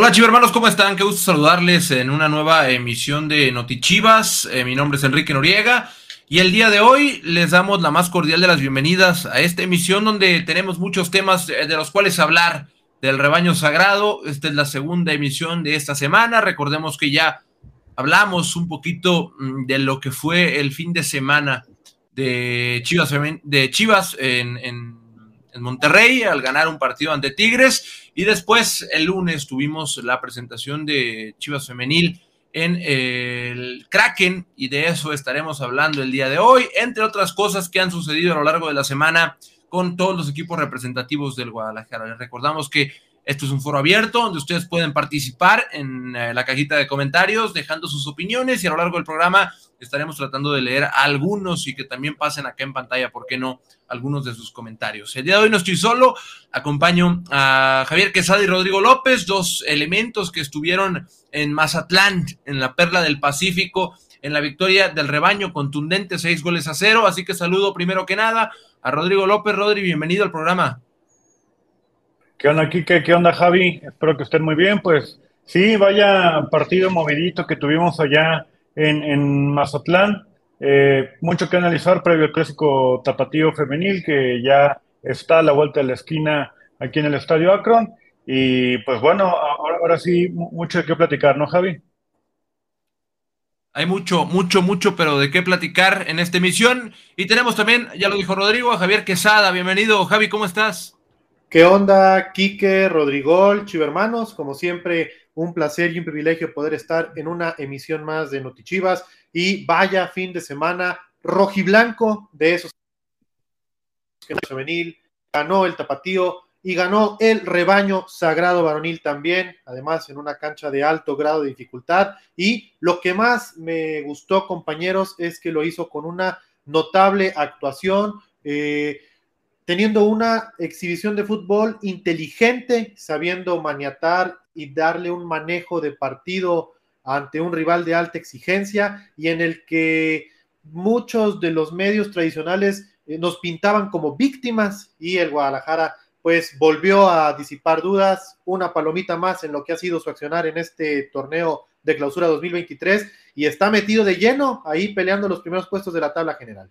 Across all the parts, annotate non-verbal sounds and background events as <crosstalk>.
Hola chivermanos, ¿cómo están? Qué gusto saludarles en una nueva emisión de Notichivas. Eh, mi nombre es Enrique Noriega y el día de hoy les damos la más cordial de las bienvenidas a esta emisión donde tenemos muchos temas eh, de los cuales hablar del rebaño sagrado. Esta es la segunda emisión de esta semana. Recordemos que ya hablamos un poquito mm, de lo que fue el fin de semana de Chivas, de Chivas en, en en Monterrey al ganar un partido ante Tigres y después el lunes tuvimos la presentación de Chivas Femenil en el Kraken y de eso estaremos hablando el día de hoy, entre otras cosas que han sucedido a lo largo de la semana con todos los equipos representativos del Guadalajara. Les recordamos que esto es un foro abierto donde ustedes pueden participar en eh, la cajita de comentarios, dejando sus opiniones y a lo largo del programa estaremos tratando de leer algunos y que también pasen acá en pantalla, ¿por qué no? Algunos de sus comentarios. El día de hoy no estoy solo, acompaño a Javier Quesada y Rodrigo López, dos elementos que estuvieron en Mazatlán, en la Perla del Pacífico, en la victoria del rebaño contundente, seis goles a cero. Así que saludo primero que nada a Rodrigo López. Rodri, bienvenido al programa. ¿Qué onda, Kike? ¿Qué onda, Javi? Espero que estén muy bien. Pues sí, vaya partido movidito que tuvimos allá en, Mazatlán. Eh, mucho que analizar previo al clásico tapatío femenil que ya está a la vuelta de la esquina aquí en el Estadio Akron. Y pues bueno, ahora, ahora sí, mucho de qué platicar, ¿no, Javi? Hay mucho, mucho, mucho, pero de qué platicar en esta emisión. Y tenemos también, ya lo dijo Rodrigo, a Javier Quesada. Bienvenido, Javi, ¿cómo estás? ¿Qué onda, Quique, Rodrigo, Chivermanos? Como siempre, un placer y un privilegio poder estar en una emisión más de Notichivas. Y vaya fin de semana rojiblanco de esos que femenil ganó el tapatío y ganó el rebaño sagrado varonil también, además en una cancha de alto grado de dificultad. Y lo que más me gustó, compañeros, es que lo hizo con una notable actuación. Eh, teniendo una exhibición de fútbol inteligente, sabiendo maniatar y darle un manejo de partido ante un rival de alta exigencia y en el que muchos de los medios tradicionales eh, nos pintaban como víctimas y el Guadalajara pues volvió a disipar dudas, una palomita más en lo que ha sido su accionar en este torneo de clausura 2023 y está metido de lleno ahí peleando los primeros puestos de la tabla general.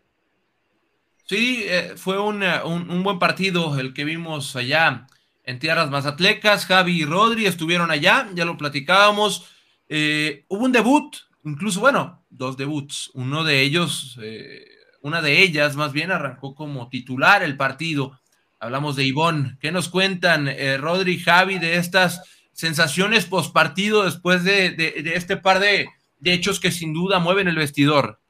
Sí, eh, fue un, buen partido el que vimos allá en tierras mazatlecas. Javi y Rodri estuvieron allá, ya lo platicábamos. Eh, hubo un debut, incluso, bueno, dos debuts. Uno de ellos, eh, una de ellas más bien arrancó como titular el partido. Hablamos de Ivón. ¿Qué nos cuentan, Rodri y Javi, de estas sensaciones post partido después de, este par de hechos que sin duda mueven el vestidor?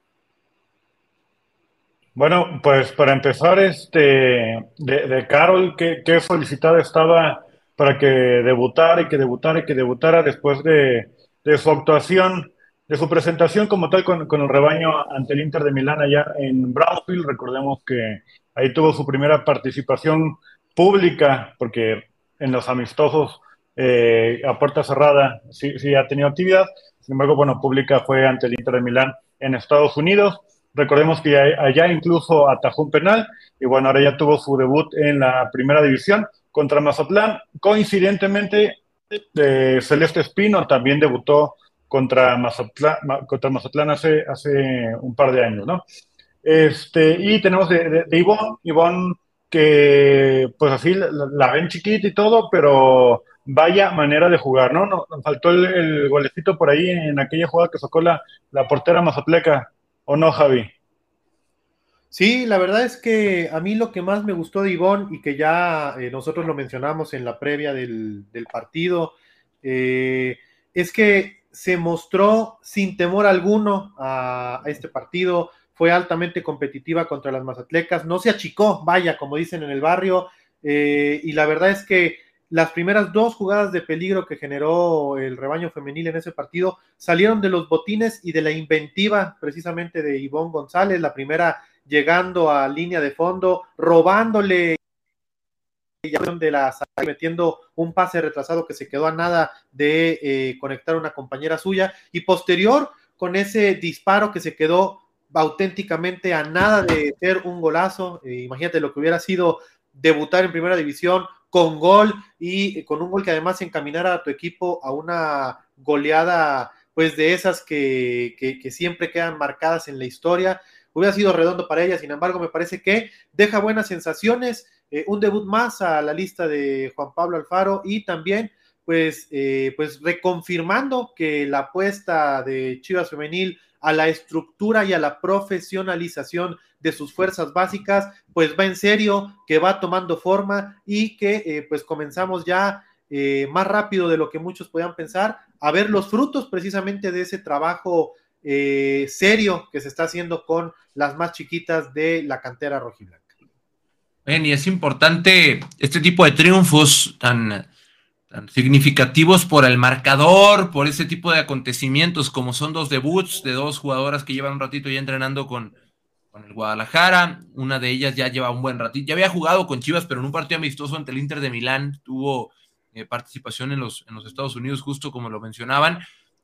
Bueno, pues para empezar, este, de, Carol, qué, qué felicitada estaba para que debutara y que debutara y que debutara después de, su actuación, de su presentación como tal con, el rebaño ante el Inter de Milán allá en Brownfield. Recordemos que ahí tuvo su primera participación pública, porque en los amistosos eh, a puerta cerrada sí, sí ha tenido actividad. Sin embargo, bueno, pública fue ante el Inter de Milán en Estados Unidos. Recordemos que allá incluso atajó un penal y bueno, ahora ya tuvo su debut en la primera división contra Mazatlán. Coincidentemente, eh, Celeste Espino también debutó contra Mazatlán, contra Mazatlán hace, hace un par de años, ¿no? Este, y tenemos de, de, Ivonne, que pues así la, ven chiquita y todo, pero vaya manera de jugar, ¿no? Nos, faltó el, golecito por ahí en aquella jugada que sacó la, la portera mazatleca ¿O no, Javi? Sí, la verdad es que a mí lo que más me gustó de Ivonne y que ya eh, nosotros lo mencionamos en la previa del, partido, eh, es que se mostró sin temor alguno a, este partido, fue altamente competitiva contra las mazatlecas, no se achicó, vaya, como dicen en el barrio, eh, y la verdad es que las primeras dos jugadas de peligro que generó el rebaño femenil en ese partido salieron de los botines y de la inventiva precisamente de Ivonne González, la primera llegando a línea de fondo, robándole de la metiendo un pase retrasado que se quedó a nada de eh, conectar a una compañera suya y posterior con ese disparo que se quedó auténticamente a nada de ser un golazo. Eh, imagínate lo que hubiera sido debutar en primera división con gol y con un gol que además encaminara a tu equipo a una goleada, pues de esas que, que, siempre quedan marcadas en la historia. Hubiera sido redondo para ella, sin embargo, me parece que deja buenas sensaciones. Eh, un debut más a la lista de Juan Pablo Alfaro y también pues, eh, pues reconfirmando que la apuesta de Chivas Femenil a la estructura y a la profesionalización de sus fuerzas básicas, pues va en serio, que va tomando forma y que eh, pues comenzamos ya eh, más rápido de lo que muchos podían pensar a ver los frutos precisamente de ese trabajo serio que se está haciendo con las más chiquitas de la cantera rojiblanca. Bien, y es importante este tipo de triunfos tan significativos por el marcador, por ese tipo de acontecimientos, como son dos debuts de dos jugadoras que llevan un ratito ya entrenando con, con el Guadalajara. Una de ellas ya lleva un buen ratito. Ya había jugado con Chivas, pero en un partido amistoso ante el Inter de Milán tuvo eh, participación en los, en los Estados Unidos, justo como lo mencionaban.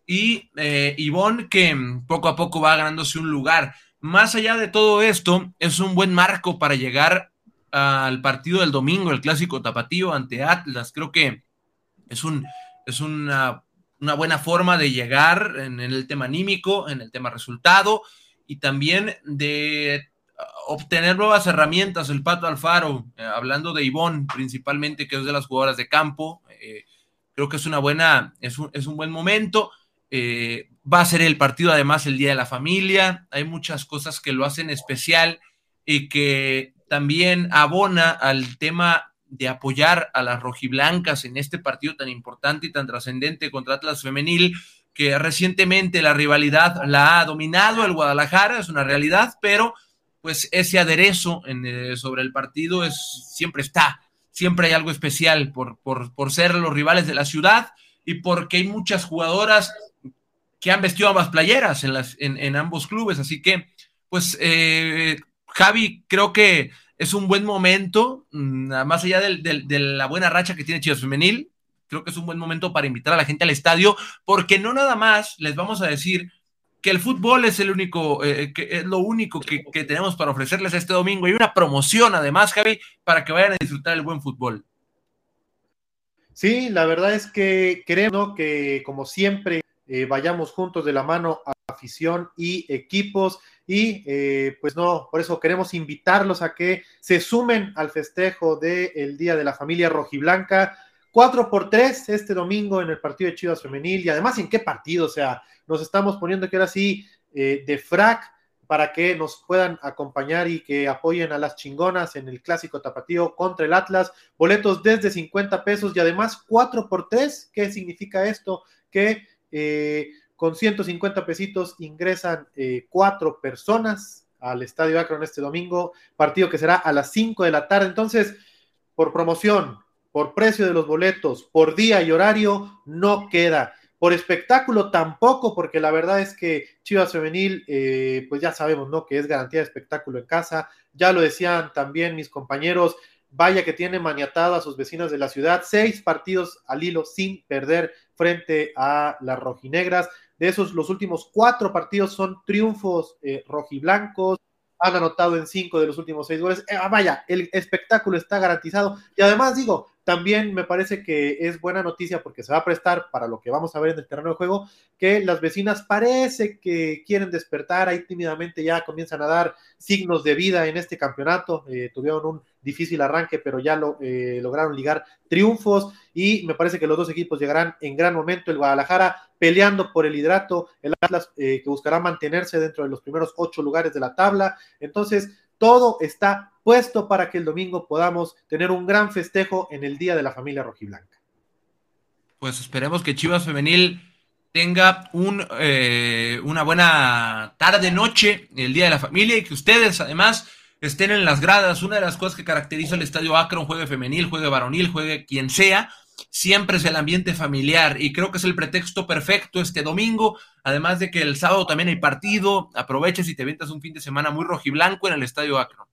Y eh, Ivonne, que poco a poco va ganándose un lugar. Más allá de todo esto, es un buen marco para llegar al partido del domingo, el clásico tapatío ante Atlas. Creo que es, un, es una, buena forma de llegar en, el tema anímico, en el tema resultado y también de obtener nuevas herramientas. El Pato Alfaro, eh, hablando de Ivonne principalmente, que es de las jugadoras de campo, eh, creo que es una buena, es un, es un buen momento. Eh, va a ser el partido además el Día de la Familia. Hay muchas cosas que lo hacen especial y que también abona al tema de apoyar a las rojiblancas en este partido tan importante y tan trascendente contra Atlas Femenil, que recientemente la rivalidad la ha dominado el Guadalajara, es una realidad, pero pues ese aderezo eh, sobre el partido es, siempre está, siempre hay algo especial por, por, ser los rivales de la ciudad y porque hay muchas jugadoras que han vestido ambas playeras en, las, en, ambos clubes, así que pues eh, Javi, creo que es un buen momento, mm, más allá de la buena racha que tiene Chivas Femenil, creo que es un buen momento para invitar a la gente al estadio, porque no nada más les vamos a decir que el fútbol es el único, eh, que es lo único que, tenemos para ofrecerles este domingo. Hay una promoción además, Javi, para que vayan a disfrutar el buen fútbol. Sí, la verdad es que queremos que, como siempre, eh, vayamos juntos de la mano a afición y equipos y eh, pues no, por eso queremos invitarlos a que se sumen al festejo del Día de la Familia Rojiblanca. 4 por 3 este domingo en el partido de Chivas Femenil y además en qué partido, o sea, nos estamos poniendo que era así eh, de frac para que nos puedan acompañar y que apoyen a las chingonas en el clásico tapatío contra el Atlas. Boletos desde 50 pesos y además 4 por 3. ¿Qué significa esto? Que eh, con 150 pesitos ingresan eh, cuatro personas al Estadio Akron este domingo, partido que será a las 5 de la tarde. Entonces, por promoción, por precio de los boletos, por día y horario, no queda. Por espectáculo tampoco, porque la verdad es que Chivas Femenil, eh, pues ya sabemos, ¿no? Que es garantía de espectáculo en casa. Ya lo decían también mis compañeros, vaya que tiene maniatado a sus vecinos de la ciudad, seis partidos al hilo sin perder frente a las rojinegras. De esos, los últimos cuatro partidos son triunfos eh, rojiblancos. Han anotado en cinco de los últimos seis goles. Eh, vaya, el espectáculo está garantizado. Y además, digo, también me parece que es buena noticia porque se va a prestar para lo que vamos a ver en el terreno de juego, que las vecinas parece que quieren despertar, ahí tímidamente ya comienzan a dar signos de vida en este campeonato. Eh, tuvieron un difícil arranque, pero ya lo, eh, lograron ligar triunfos y me parece que los dos equipos llegarán en gran momento. El Guadalajara peleando por el hidrato, el Atlas eh, que buscará mantenerse dentro de los primeros ocho lugares de la tabla. Entonces, todo está puesto para que el domingo podamos tener un gran festejo en el Día de la Familia Rojiblanca. Pues esperemos que Chivas Femenil tenga un, eh, una buena tarde, noche, el Día de la Familia y que ustedes además estén en las gradas. Una de las cosas que caracteriza el Estadio Akron, juegue femenil, juegue varonil, juegue quien sea, siempre es el ambiente familiar y creo que es el pretexto perfecto este domingo, además de que el sábado también hay partido, aproveches y te ventas un fin de semana muy rojiblanco en el Estadio Akron.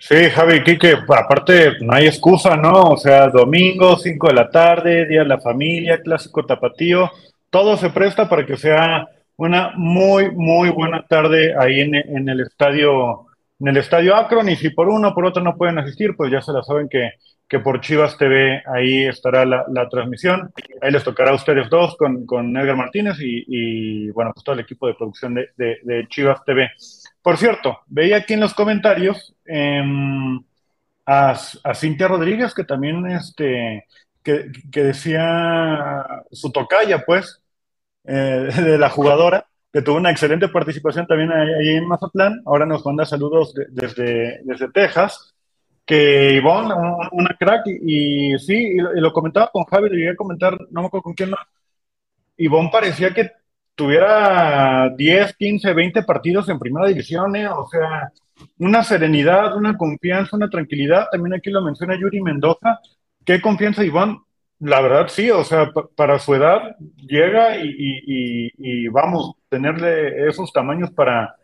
Sí, Javi, Kike, aparte no hay excusa, ¿no? O sea, domingo, 5 de la tarde, Día de la Familia, Clásico Tapatío, todo se presta para que sea una muy, muy buena tarde ahí en, el estadio en el Estadio Akron y si por uno o por otro no pueden asistir, pues ya se la saben que, que por Chivas TV ahí estará la, transmisión. Ahí les tocará a ustedes dos con, con Edgar Martínez y, bueno, pues todo el equipo de producción de, de, Chivas TV. Por cierto, veía aquí en los comentarios em, a, a, Cintia Rodríguez que también este, que, que decía su tocaya, pues, eh, <laughs> de la jugadora que tuvo una excelente participación también ahí en Mazatlán. Ahora nos manda saludos desde, desde Texas. Que Ivonne, una crack, y, sí, y lo, comentaba con Javi, le llegué a comentar, no me acuerdo con quién, no. Ivonne parecía que tuviera 10, 15, 20 partidos en primera división, ¿eh? o sea, una serenidad, una confianza, una tranquilidad. También aquí lo menciona Yuri Mendoza. ¿Qué confianza, Ivonne? La verdad sí, o sea, para su edad llega y, vamos, tenerle esos tamaños para,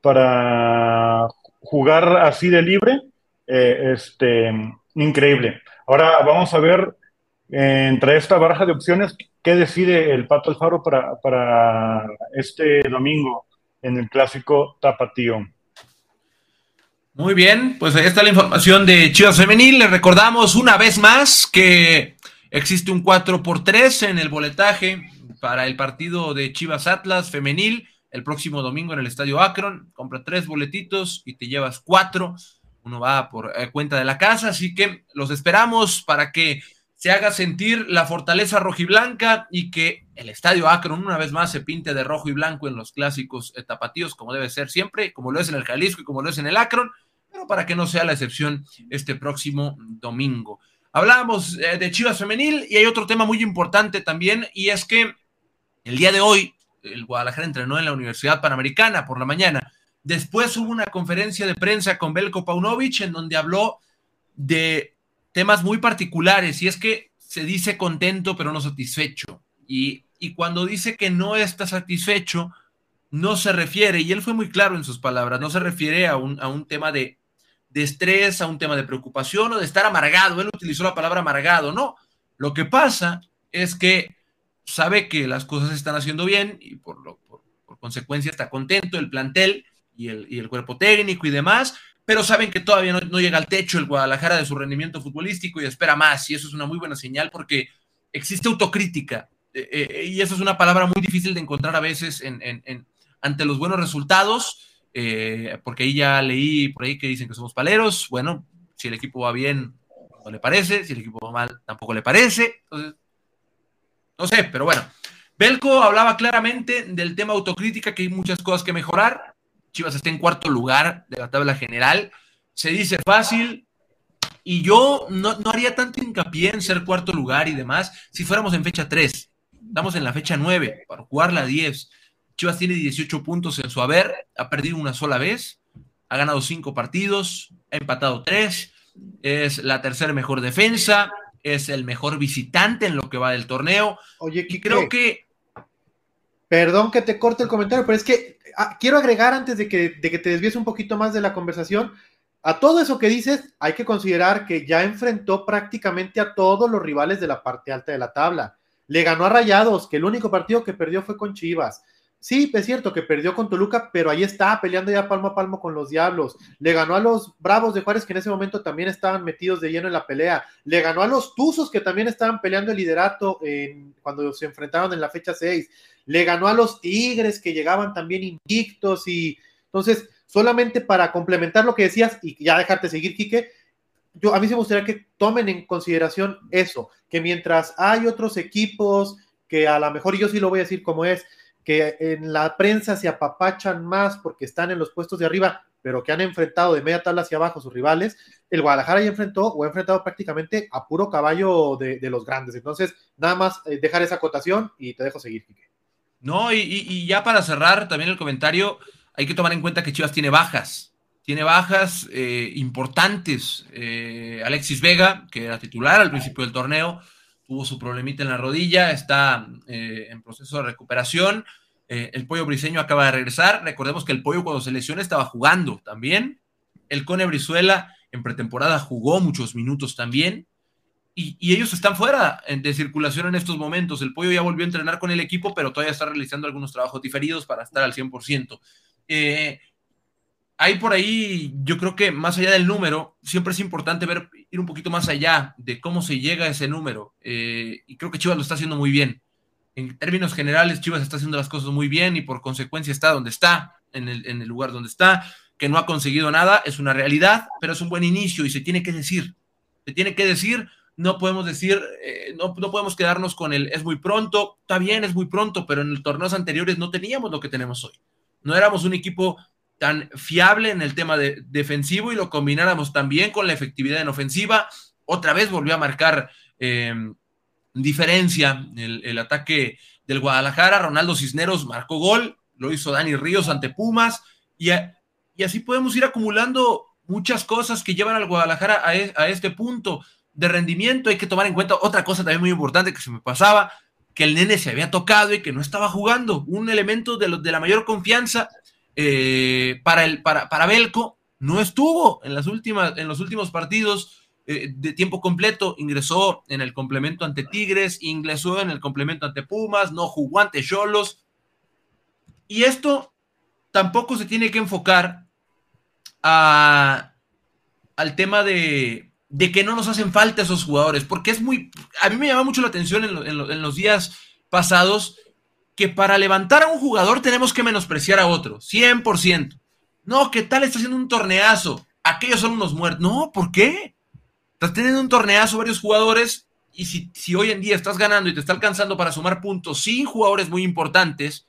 para jugar así de libre, eh, este, increíble. Ahora vamos a ver entre esta baraja de opciones qué decide el Pato Alfaro para, para este domingo en el clásico Tapatío. Muy bien, pues ahí está la información de Chivas Femenil. Le recordamos una vez más que Existe un 4 por 3 en el boletaje para el partido de Chivas Atlas femenil el próximo domingo en el Estadio Akron. Compra tres boletitos y te llevas cuatro. Uno va por eh, cuenta de la casa, así que los esperamos para que se haga sentir la fortaleza rojiblanca y que el Estadio Akron una vez más se pinte de rojo y blanco en los clásicos tapatíos, como debe ser siempre, como lo es en el Jalisco y como lo es en el Akron, pero para que no sea la excepción este próximo domingo. Hablábamos eh, de Chivas Femenil y hay otro tema muy importante también y es que el día de hoy el Guadalajara entrenó en la Universidad Panamericana por la mañana. Después hubo una conferencia de prensa con Belko Paunovic en donde habló de temas muy particulares y es que se dice contento pero no satisfecho. Y, y cuando dice que no está satisfecho, no se refiere, y él fue muy claro en sus palabras, no se refiere a un, a un tema de de estrés, a un tema de preocupación o de estar amargado. Él utilizó la palabra amargado, no. Lo que pasa es que sabe que las cosas se están haciendo bien y por, lo, por, consecuencia está contento el plantel y el, y el, cuerpo técnico y demás, pero saben que todavía no, llega al techo el Guadalajara de su rendimiento futbolístico y espera más. Y eso es una muy buena señal porque existe autocrítica. Eh, eh, y eso es una palabra muy difícil de encontrar a veces en, en, ante los buenos resultados eh, porque ahí ya leí por ahí que dicen que somos paleros. Bueno, si el equipo va bien, no le parece, si el equipo va mal, tampoco le parece. Entonces, no sé, pero bueno. Belco hablaba claramente del tema autocrítica, que hay muchas cosas que mejorar. Chivas está en cuarto lugar de la tabla general. Se dice fácil, y yo no, no, haría tanto hincapié en ser cuarto lugar y demás si fuéramos en fecha 3. Estamos en la fecha 9 para jugar la 10. Chivas tiene 18 puntos en su haber, ha perdido una sola vez, ha ganado cinco partidos, ha empatado tres, es la tercera mejor defensa, es el mejor visitante en lo que va del torneo. Oye, y creo que. Perdón que te corte el comentario, pero es que ah, quiero agregar antes de que, de que te desvíes un poquito más de la conversación. A todo eso que dices, hay que considerar que ya enfrentó prácticamente a todos los rivales de la parte alta de la tabla. Le ganó a Rayados, que el único partido que perdió fue con Chivas. Sí, es cierto que perdió con Toluca, pero ahí está peleando ya palmo a palmo con los Diablos. Le ganó a los Bravos de Juárez, que en ese momento también estaban metidos de lleno en la pelea. Le ganó a los Tuzos, que también estaban peleando el liderato en, cuando se enfrentaron en la fecha 6. Le ganó a los Tigres, que llegaban también invictos. Y entonces, solamente para complementar lo que decías y ya dejarte seguir, Quique, yo, a mí se me gustaría que tomen en consideración eso, que mientras hay otros equipos que a lo mejor yo sí lo voy a decir como es, que en la prensa se apapachan más porque están en los puestos de arriba, pero que han enfrentado de media tabla hacia abajo sus rivales, el Guadalajara ya enfrentó o ha enfrentado prácticamente a puro caballo de, los grandes. Entonces, nada más eh, dejar esa acotación y te dejo seguir, Quique. No, y, ya para cerrar también el comentario, hay que tomar en cuenta que Chivas tiene bajas, tiene bajas eh, importantes. Eh, Alexis Vega, que era titular al principio del torneo, tuvo su problemita en la rodilla, está eh, en proceso de recuperación. Eh, el pollo briseño acaba de regresar. Recordemos que el pollo cuando se lesionó estaba jugando también. El Cone Brizuela en pretemporada jugó muchos minutos también. Y, ellos están fuera de circulación en estos momentos. El pollo ya volvió a entrenar con el equipo, pero todavía está realizando algunos trabajos diferidos para estar al 100%. Eh, hay por ahí, yo creo que más allá del número, siempre es importante ver, ir un poquito más allá de cómo se llega a ese número. Eh, y creo que Chivas lo está haciendo muy bien. En términos generales, Chivas está haciendo las cosas muy bien y por consecuencia está donde está, en el, en el lugar donde está, que no ha conseguido nada, es una realidad, pero es un buen inicio y se tiene que decir. Se tiene que decir, no podemos decir, eh, no, no podemos quedarnos con el es muy pronto, está bien, es muy pronto, pero en los torneos anteriores no teníamos lo que tenemos hoy. No éramos un equipo tan fiable en el tema de, defensivo y lo combináramos también con la efectividad en ofensiva. Otra vez volvió a marcar em, diferencia el, ataque del Guadalajara. Ronaldo Cisneros marcó gol, lo hizo Dani Ríos ante Pumas y, y así podemos ir acumulando muchas cosas que llevan al Guadalajara a, e, a, este punto de rendimiento. Hay que tomar en cuenta otra cosa también muy importante que se me pasaba, que el nene se había tocado y que no estaba jugando. Un elemento de, de la mayor confianza eh, para, el, para, para Belco no estuvo en, las últimas, en los últimos partidos eh, de tiempo completo, ingresó en el complemento ante Tigres, ingresó en el complemento ante Pumas, no jugó ante Cholos. Y esto tampoco se tiene que enfocar a, al tema de, de, que no nos hacen falta esos jugadores, porque es muy, a mí me llama mucho la atención en, en los días pasados que para levantar a un jugador tenemos que menospreciar a otro, 100%. No, ¿qué tal está haciendo un torneazo? Aquellos son unos muertos. No, ¿por qué? Estás teniendo un torneazo varios jugadores y si, si hoy en día estás ganando y te está alcanzando para sumar puntos sin jugadores muy importantes,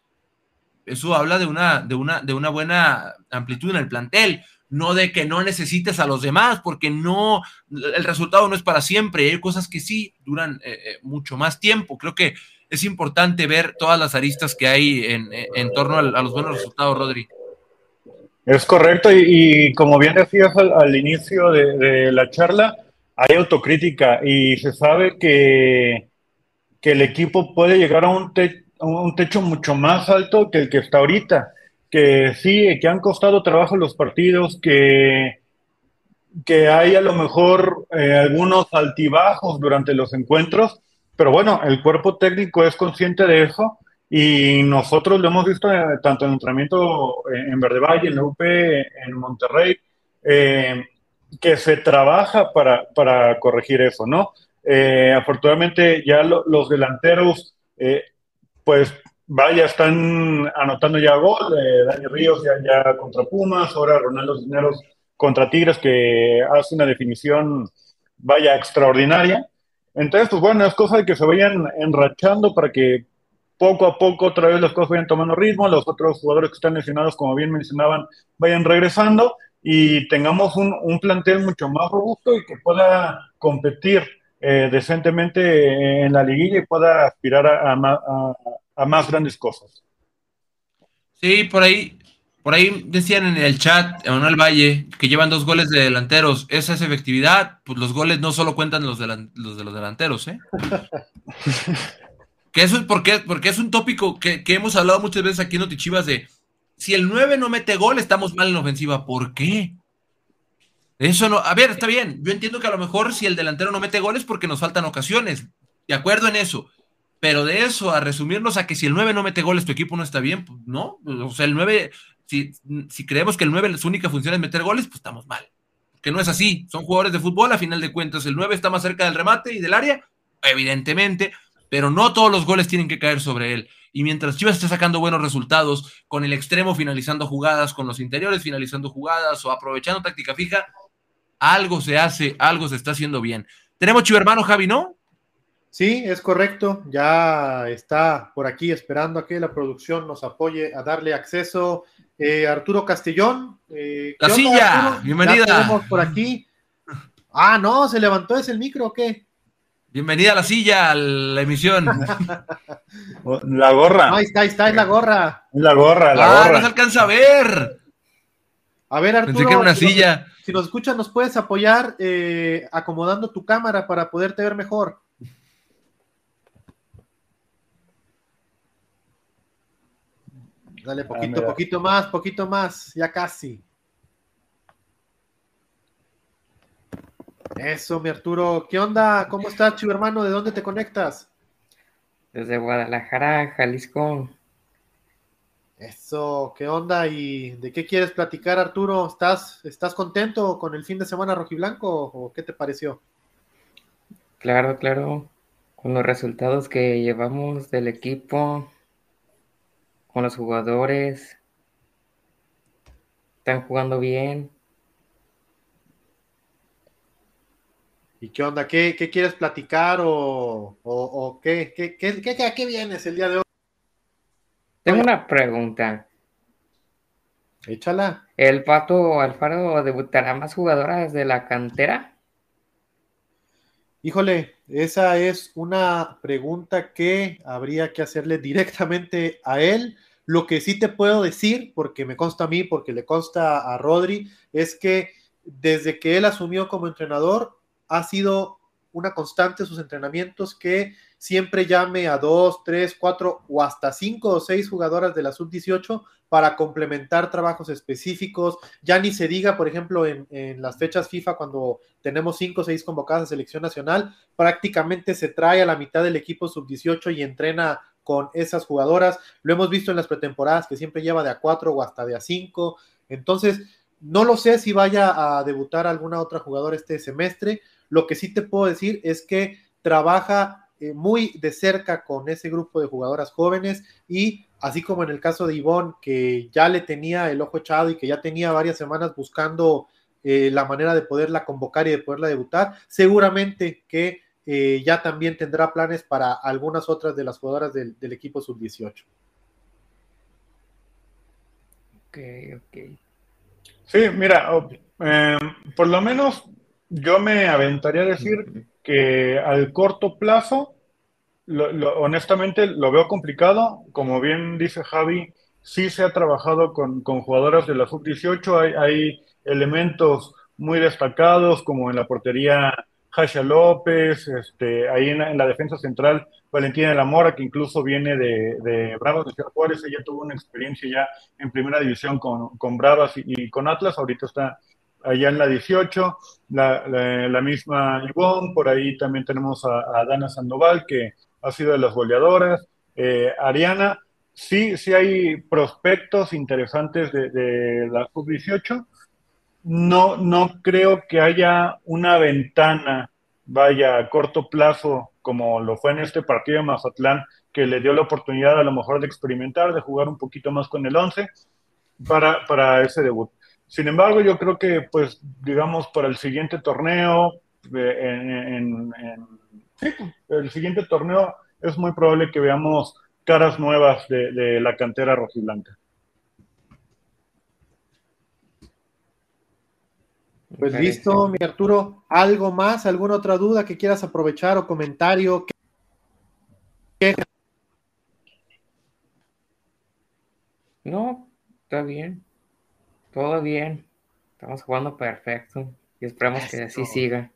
eso habla de una, de una, de una buena amplitud en el plantel no de que no necesites a los demás, porque no, el resultado no es para siempre, hay cosas que sí duran eh, eh, mucho más tiempo. Creo que es importante ver todas las aristas que hay en, torno a, los buenos resultados, Rodri. Es correcto, y, como bien decías al, inicio de, la charla, hay autocrítica y se sabe que, que el equipo puede llegar a un, un techo mucho más alto que el que está ahorita, que sí, que han costado trabajo los partidos, que, que hay a lo mejor eh, algunos altibajos durante los encuentros, pero bueno, el cuerpo técnico es consciente de eso y nosotros lo hemos visto eh, tanto en entrenamiento en Verde Valle, en UP, en Monterrey, eh, que se trabaja para, para, corregir eso, ¿no? Eh, afortunadamente ya los delanteros, pues vaya, están anotando ya gol, Dani Ríos ya, ya contra Pumas, ahora Ronaldo Cisneros contra Tigres, que hace una definición, vaya, extraordinaria. Entonces, pues bueno, es cosa de que se vayan enrachando para que poco a poco otra vez las cosas vayan tomando ritmo, los otros jugadores que están lesionados, como bien mencionaban, vayan regresando y tengamos un, plantel mucho más robusto y que pueda competir eh, decentemente en la liguilla y pueda aspirar a más grandes cosas. Sí, por ahí por ahí decían en el chat, Manuel Valle, que llevan dos goles de delanteros. Esa es efectividad. Pues los goles no solo cuentan los de, los, de los delanteros, ¿eh? <laughs> que eso es porque, porque es un tópico que, hemos hablado muchas veces aquí en Notichivas de si el 9 no mete gol, estamos mal en ofensiva. ¿Por qué? Eso no. A ver, está bien. Yo entiendo que a lo mejor si el delantero no mete goles porque nos faltan ocasiones. De acuerdo en eso. Pero de eso a resumirnos a que si el 9 no mete goles, tu equipo no está bien, pues no. O sea, el 9 si, creemos que el 9 su única función es meter goles, pues estamos mal. Que no es así. Son jugadores de fútbol, a final de cuentas. El 9 está más cerca del remate y del área, evidentemente, pero no todos los goles tienen que caer sobre él. Y mientras Chivas está sacando buenos resultados, con el extremo finalizando jugadas, con los interiores finalizando jugadas o aprovechando táctica fija, algo se hace, algo se está haciendo bien. Tenemos Chivermano, Javi, ¿no? Sí, es correcto. Ya está por aquí esperando a que la producción nos apoye a darle acceso eh, Arturo Castellón. Eh, la silla, bienvenida. por aquí. Ah, no, se levantó ese el micro o qué? Bienvenida a la silla, a la emisión. <laughs> la gorra. ahí está, ahí está, es la gorra. La gorra, la ah, gorra. no se alcanza a ver. A ver, Arturo. Pensé que era una silla. si nos escuchas, ¿nos puedes apoyar eh, acomodando tu cámara para poderte ver mejor? Dale, ah, poquito, poquito más, poquito más, ya casi. Eso, mi Arturo. ¿Qué onda? ¿Cómo estás, chivo hermano? ¿De dónde te conectas? Desde Guadalajara, Jalisco. Eso, ¿qué onda? ¿Y de qué quieres platicar, Arturo? ¿Estás, estás contento con el fin de semana rojiblanco o qué te pareció? Claro, claro, con los resultados que llevamos del equipo, con los jugadores, están jugando bien. ¿Y qué onda? ¿Qué, quieres platicar o, qué, qué, qué, a qué vienes el día de hoy? Tengo una pregunta. Échala. ¿El Pato Alfaro debutará más jugadoras de la cantera? Híjole, esa es una pregunta que habría que hacerle directamente a él. Lo que sí te puedo decir, porque me consta a mí, porque le consta a Rodri, es que desde que él asumió como entrenador, ha sido una constante sus entrenamientos que siempre llame a dos, tres, cuatro o hasta cinco o seis jugadoras de la sub-18 para complementar trabajos específicos. Ya ni se diga, por ejemplo, en, las fechas FIFA, cuando tenemos cinco o seis convocadas a selección nacional, prácticamente se trae a la mitad del equipo sub-18 y entrena con esas jugadoras. Lo hemos visto en las pretemporadas que siempre lleva de a cuatro o hasta de a cinco. Entonces, no lo sé si vaya a debutar alguna otra jugadora este semestre, lo que sí te puedo decir es que trabaja eh, muy de cerca con ese grupo de jugadoras jóvenes y así como en el caso de Ivonne, que ya le tenía el ojo echado y que ya tenía varias semanas buscando eh, la manera de poderla convocar y de poderla debutar, seguramente que eh, ya también tendrá planes para algunas otras de las jugadoras del, del equipo sub-18. Ok, ok. Sí, mira, por lo menos yo me aventaría a decir que al corto plazo, honestamente lo veo complicado. Como bien dice Javi, sí se ha trabajado con, jugadoras de la sub-18. Hay, hay, elementos muy destacados, como en la portería Jasha López, este, ahí en la, defensa central Valentina de la Mora, que incluso viene de, de Bravos de Ciudad Juárez. Ella tuvo una experiencia ya en primera división con, con Bravas y con Atlas. Ahorita está allá en la 18, la, misma Ivonne, por ahí también tenemos a, Dana Sandoval, que ha sido de las goleadoras, eh, Ariana, sí, sí hay prospectos interesantes de, la sub-18, no, no creo que haya una ventana, vaya, a corto plazo, como lo fue en este partido de Mazatlán, que le dio la oportunidad a lo mejor de experimentar, de jugar un poquito más con el 11 para, para ese debut. Sin embargo, yo creo que, pues, digamos, para el siguiente torneo, eh, en, el siguiente torneo es muy probable que veamos caras nuevas de, la cantera rojiblanca. Pues listo, mi Arturo. ¿Algo más? ¿Alguna otra duda que quieras aprovechar o comentario? No, está bien. Todo bien. Estamos jugando perfecto. Y esperamos que así siga.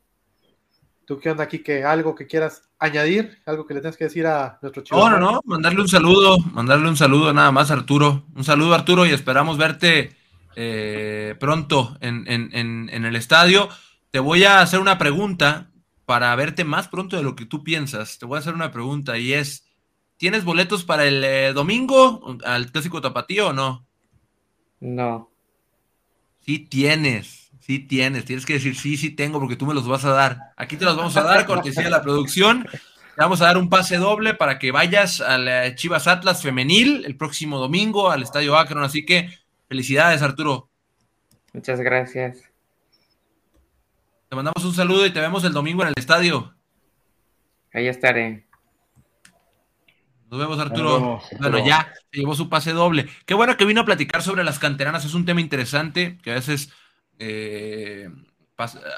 ¿Tú qué onda aquí? ¿Que ¿Algo que quieras añadir? ¿Algo que le tengas que decir a nuestro chico? No, no, no. Mandarle un saludo. Mandarle un saludo nada más, Arturo. Un saludo, Arturo, y esperamos verte eh, pronto en, el estadio. Te voy a hacer una pregunta para verte más pronto de lo que tú piensas. Te voy a hacer una pregunta y es: ¿tienes boletos para el eh, domingo al Clásico Tapatío o no? No. Sí tienes, sí tienes. Tienes que decir sí, sí tengo porque tú me los vas a dar. Aquí te los vamos a dar, cortesía de la producción. Te vamos a dar un pase doble para que vayas al Chivas Atlas femenil el próximo domingo al Estadio Akron. Así que felicidades, Arturo. Muchas gracias. Te mandamos un saludo y te vemos el domingo en el estadio. Ahí estaré. Nos vemos, Arturo. bueno, ya se llevó su pase doble. Qué bueno que vino a platicar sobre las canteranas. Es un tema interesante que a veces, eh,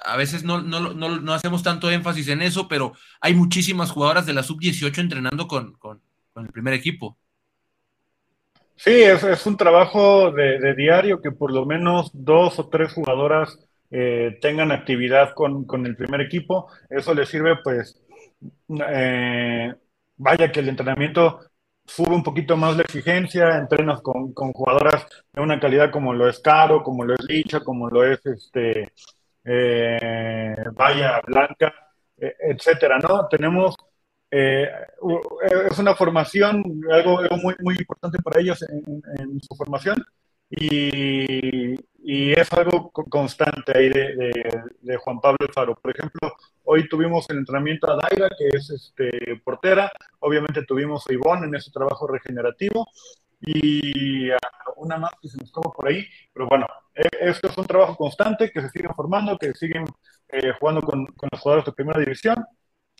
a veces no, no, hacemos tanto énfasis en eso, pero hay muchísimas jugadoras de la sub-18 entrenando con, el primer equipo. Sí, es, un trabajo de, diario que por lo menos dos o tres jugadoras eh, tengan actividad con, con, el primer equipo. Eso les sirve, pues, eh, vaya que el entrenamiento sube un poquito más la exigencia, entrenas con, jugadoras de una calidad como lo es Caro, como lo es Licha, como lo es este eh, Vaya Blanca, e, etcétera, ¿no? Tenemos eh, es una formación, algo, muy, muy importante para ellos en, su formación y, y, es algo constante ahí de, Juan Pablo Faro. Por ejemplo, hoy tuvimos el entrenamiento a Daira, que es este, portera, obviamente tuvimos a Ivonne en ese trabajo regenerativo y una más que se nos como por ahí, pero bueno, e, esto es un trabajo constante, que se siguen formando, que siguen eh, jugando con, con los jugadores de primera división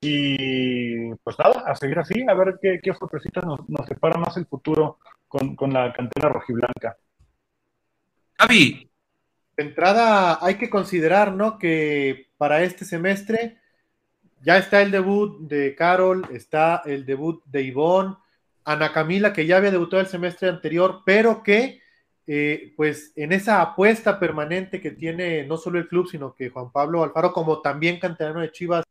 y pues nada, a seguir así, a ver qué, qué sorpresitas nos, nos, separa más el futuro con, con la cantera rojiblanca. Javi. De entrada, hay que considerar, ¿no? Que para este semestre ya está el debut de Carol, está el debut de Ivonne, Ana Camila, que ya había debutado el semestre anterior, pero que, eh, pues, en esa apuesta permanente que tiene no solo el club, sino que Juan Pablo Alfaro, como también canterano de Chivas,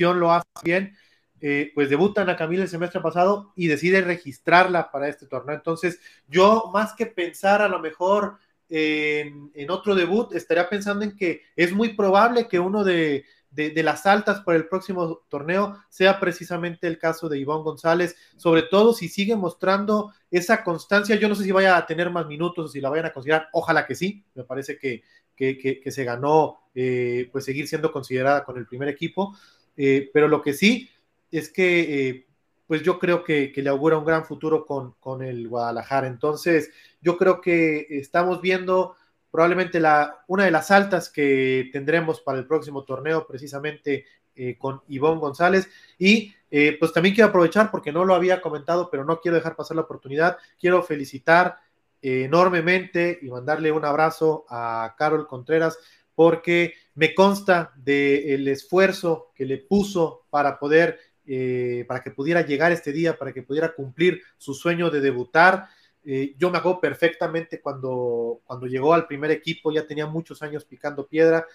lo hace bien, eh, pues debuta a Camila el semestre pasado y decide registrarla para este torneo. Entonces, yo más que pensar a lo mejor en, otro debut, estaría pensando en que es muy probable que uno de, las altas para el próximo torneo sea precisamente el caso de Iván González, sobre todo si sigue mostrando esa constancia. Yo no sé si vaya a tener más minutos o si la vayan a considerar, ojalá que sí, me parece que, que, se ganó eh, pues seguir siendo considerada con el primer equipo. Eh, pero lo que sí es que, eh, pues yo creo que, le augura un gran futuro con, el Guadalajara. Entonces, yo creo que estamos viendo probablemente la, una de las altas que tendremos para el próximo torneo, precisamente eh, con Ivonne González. Y pues también quiero aprovechar, porque no lo había comentado, pero no quiero dejar pasar la oportunidad. Quiero felicitar enormemente y mandarle un abrazo a Carol Contreras porque me consta del esfuerzo que le puso para poder, eh, para que pudiera llegar este día, para que pudiera cumplir su sueño de debutar. Eh, yo me hago perfectamente cuando, cuando llegó al primer equipo, ya tenía muchos años picando piedra.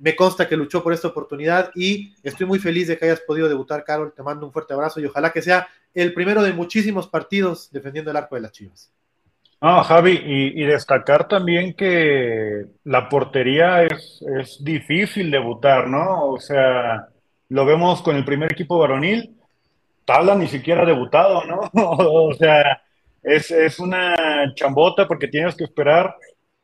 Me consta que luchó por esta oportunidad y estoy muy feliz de que hayas podido debutar, Carol. Te mando un fuerte abrazo y ojalá que sea el primero de muchísimos partidos defendiendo el arco de las Chivas. Ah, Javi, y, destacar también que la portería es, es difícil debutar, ¿no? O sea, lo vemos con el primer equipo varonil, Tabla ni siquiera ha debutado, ¿no? <laughs> o sea, es, es, una chambota porque tienes que esperar